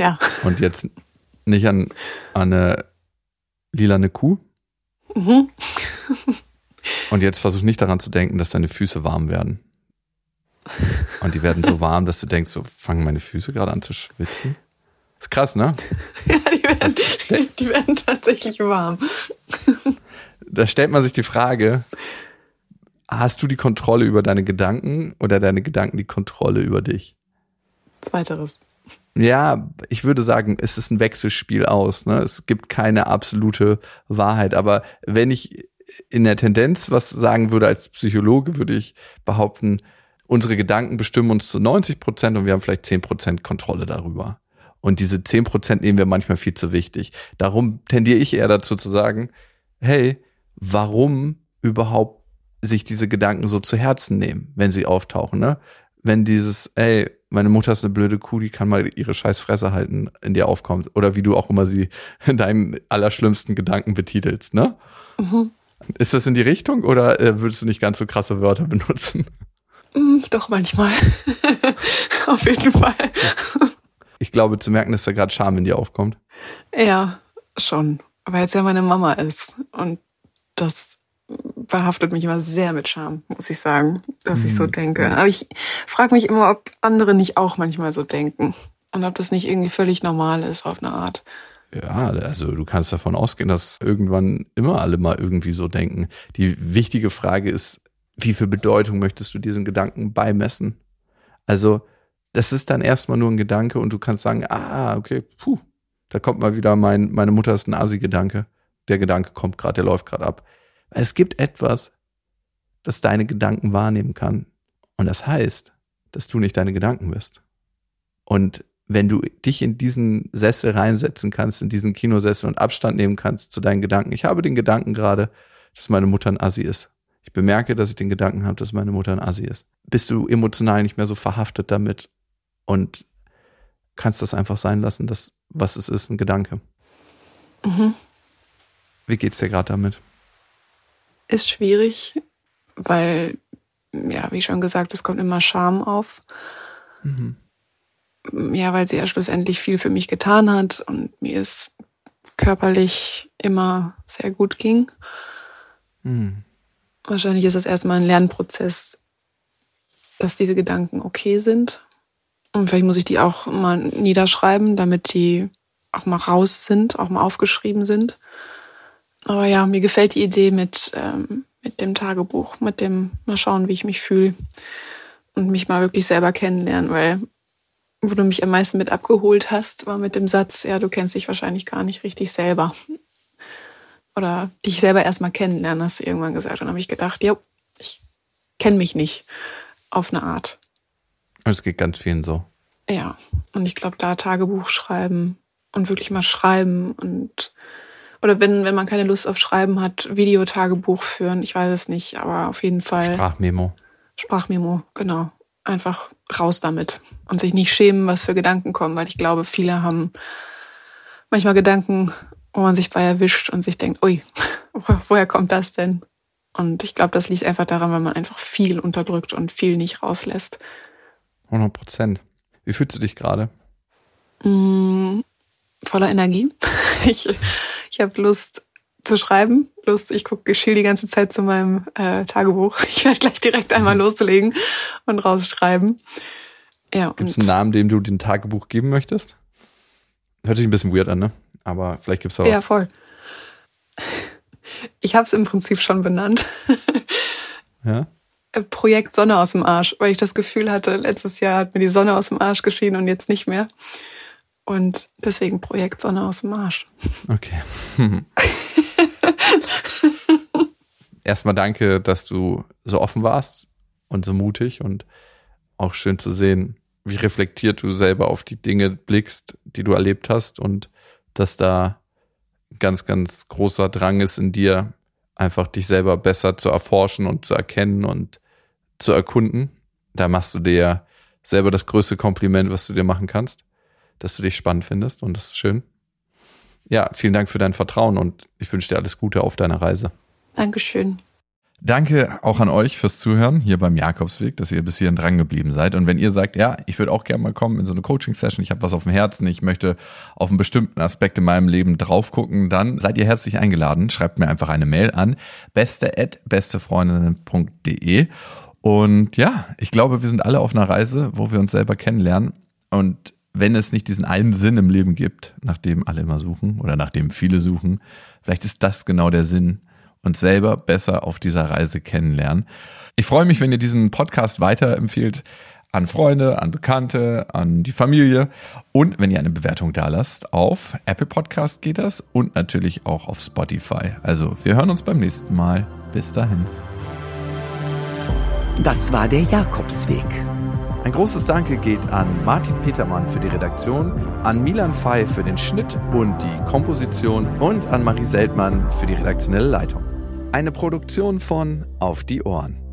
Speaker 3: Ja.
Speaker 2: Und jetzt nicht an, an eine lilane Kuh. Mhm. Und jetzt versuch nicht daran zu denken, dass deine Füße warm werden. Und die werden so warm, dass du denkst, so fangen meine Füße gerade an zu schwitzen. ist krass, ne?
Speaker 3: Ja, die werden, die werden tatsächlich warm.
Speaker 2: Da stellt man sich die Frage, hast du die Kontrolle über deine Gedanken oder deine Gedanken die Kontrolle über dich?
Speaker 3: Zweiteres.
Speaker 2: Ja, ich würde sagen, es ist ein Wechselspiel aus. Ne? Es gibt keine absolute Wahrheit. Aber wenn ich in der Tendenz was sagen würde als Psychologe, würde ich behaupten, unsere Gedanken bestimmen uns zu 90 Prozent und wir haben vielleicht 10 Prozent Kontrolle darüber. Und diese 10 Prozent nehmen wir manchmal viel zu wichtig. Darum tendiere ich eher dazu zu sagen, hey, warum überhaupt sich diese Gedanken so zu Herzen nehmen, wenn sie auftauchen, ne? Wenn dieses, ey, meine Mutter ist eine blöde Kuh, die kann mal ihre scheiß Fresse halten, in dir aufkommt. Oder wie du auch immer sie in deinen allerschlimmsten Gedanken betitelst, ne? Mhm. Ist das in die Richtung oder äh, würdest du nicht ganz so krasse Wörter benutzen?
Speaker 3: Mhm, doch, manchmal. Auf jeden Fall.
Speaker 2: Ich glaube, zu merken, dass da gerade Scham in dir aufkommt.
Speaker 3: Ja, schon. Weil es ja meine Mama ist. Und das behaftet mich immer sehr mit Scham, muss ich sagen, dass ich so mhm. denke. Aber ich frage mich immer, ob andere nicht auch manchmal so denken und ob das nicht irgendwie völlig normal ist auf eine Art.
Speaker 2: Ja, also du kannst davon ausgehen, dass irgendwann immer alle mal irgendwie so denken. Die wichtige Frage ist, wie viel Bedeutung möchtest du diesem Gedanken beimessen? Also das ist dann erstmal nur ein Gedanke und du kannst sagen, ah, okay, puh, da kommt mal wieder mein, meine Mutter ist ein Asi-Gedanke. Der Gedanke kommt gerade, der läuft gerade ab. Es gibt etwas, das deine Gedanken wahrnehmen kann. Und das heißt, dass du nicht deine Gedanken bist. Und wenn du dich in diesen Sessel reinsetzen kannst, in diesen Kinosessel und Abstand nehmen kannst zu deinen Gedanken. Ich habe den Gedanken gerade, dass meine Mutter ein Assi ist. Ich bemerke, dass ich den Gedanken habe, dass meine Mutter ein Assi ist. Bist du emotional nicht mehr so verhaftet damit und kannst das einfach sein lassen, dass was es ist, ein Gedanke. Mhm. Wie geht's dir gerade damit?
Speaker 3: Ist schwierig, weil, ja, wie schon gesagt, es kommt immer Scham auf. Mhm. Ja, weil sie ja schlussendlich viel für mich getan hat und mir es körperlich immer sehr gut ging. Mhm. Wahrscheinlich ist das erstmal ein Lernprozess, dass diese Gedanken okay sind. Und vielleicht muss ich die auch mal niederschreiben, damit die auch mal raus sind, auch mal aufgeschrieben sind. Aber ja, mir gefällt die Idee mit, ähm, mit dem Tagebuch, mit dem mal schauen, wie ich mich fühle und mich mal wirklich selber kennenlernen, weil wo du mich am meisten mit abgeholt hast, war mit dem Satz, ja, du kennst dich wahrscheinlich gar nicht richtig selber. Oder dich selber erstmal kennenlernen, hast du irgendwann gesagt. Und dann habe ich gedacht, ja, ich kenne mich nicht auf eine Art.
Speaker 2: Es geht ganz vielen so.
Speaker 3: Ja, und ich glaube, da Tagebuch schreiben und wirklich mal schreiben und oder wenn, wenn man keine Lust auf Schreiben hat, Videotagebuch führen, ich weiß es nicht, aber auf jeden Fall.
Speaker 2: Sprachmemo.
Speaker 3: Sprachmemo, genau. Einfach raus damit und sich nicht schämen, was für Gedanken kommen, weil ich glaube, viele haben manchmal Gedanken, wo man sich bei erwischt und sich denkt, ui, woher kommt das denn? Und ich glaube, das liegt einfach daran, weil man einfach viel unterdrückt und viel nicht rauslässt.
Speaker 2: 100 Prozent. Wie fühlst du dich gerade?
Speaker 3: Mm, voller Energie. Ich, ich habe Lust zu schreiben. Lust, ich gucke Geschill die ganze Zeit zu meinem äh, Tagebuch. Ich werde gleich direkt einmal mhm. loslegen und rausschreiben.
Speaker 2: Ja, Gibt es einen Namen, dem du den Tagebuch geben möchtest? Hört sich ein bisschen weird an, ne? Aber vielleicht gibt es auch
Speaker 3: Ja, voll. Ich habe es im Prinzip schon benannt.
Speaker 2: Ja?
Speaker 3: Projekt Sonne aus dem Arsch, weil ich das Gefühl hatte, letztes Jahr hat mir die Sonne aus dem Arsch geschienen und jetzt nicht mehr. Und deswegen Projekt Sonne aus dem Arsch.
Speaker 2: Okay. Erstmal danke, dass du so offen warst und so mutig und auch schön zu sehen, wie reflektiert du selber auf die Dinge blickst, die du erlebt hast und dass da ganz, ganz großer Drang ist in dir, einfach dich selber besser zu erforschen und zu erkennen und zu erkunden. Da machst du dir selber das größte Kompliment, was du dir machen kannst, dass du dich spannend findest und das ist schön. Ja, vielen Dank für dein Vertrauen und ich wünsche dir alles Gute auf deiner Reise.
Speaker 3: Dankeschön.
Speaker 2: Danke auch an euch fürs Zuhören hier beim Jakobsweg, dass ihr bis hierhin dran geblieben seid. Und wenn ihr sagt, ja, ich würde auch gerne mal kommen in so eine Coaching-Session, ich habe was auf dem Herzen, ich möchte auf einen bestimmten Aspekt in meinem Leben drauf gucken, dann seid ihr herzlich eingeladen. Schreibt mir einfach eine Mail an beste@bestefreundinnen.de. Und ja, ich glaube, wir sind alle auf einer Reise, wo wir uns selber kennenlernen. Und wenn es nicht diesen einen Sinn im Leben gibt, nach dem alle immer suchen oder nach dem viele suchen, vielleicht ist das genau der Sinn, uns selber besser auf dieser Reise kennenlernen. Ich freue mich, wenn ihr diesen Podcast weiterempfehlt an Freunde, an Bekannte, an die Familie und wenn ihr eine Bewertung da lasst auf Apple Podcast geht das und natürlich auch auf Spotify. Also wir hören uns beim nächsten Mal. Bis dahin.
Speaker 1: Das war der Jakobsweg.
Speaker 2: Ein großes Danke geht an Martin Petermann für die Redaktion, an Milan Fey für den Schnitt und die Komposition und an Marie Seltmann für die redaktionelle Leitung. Eine Produktion von Auf die Ohren.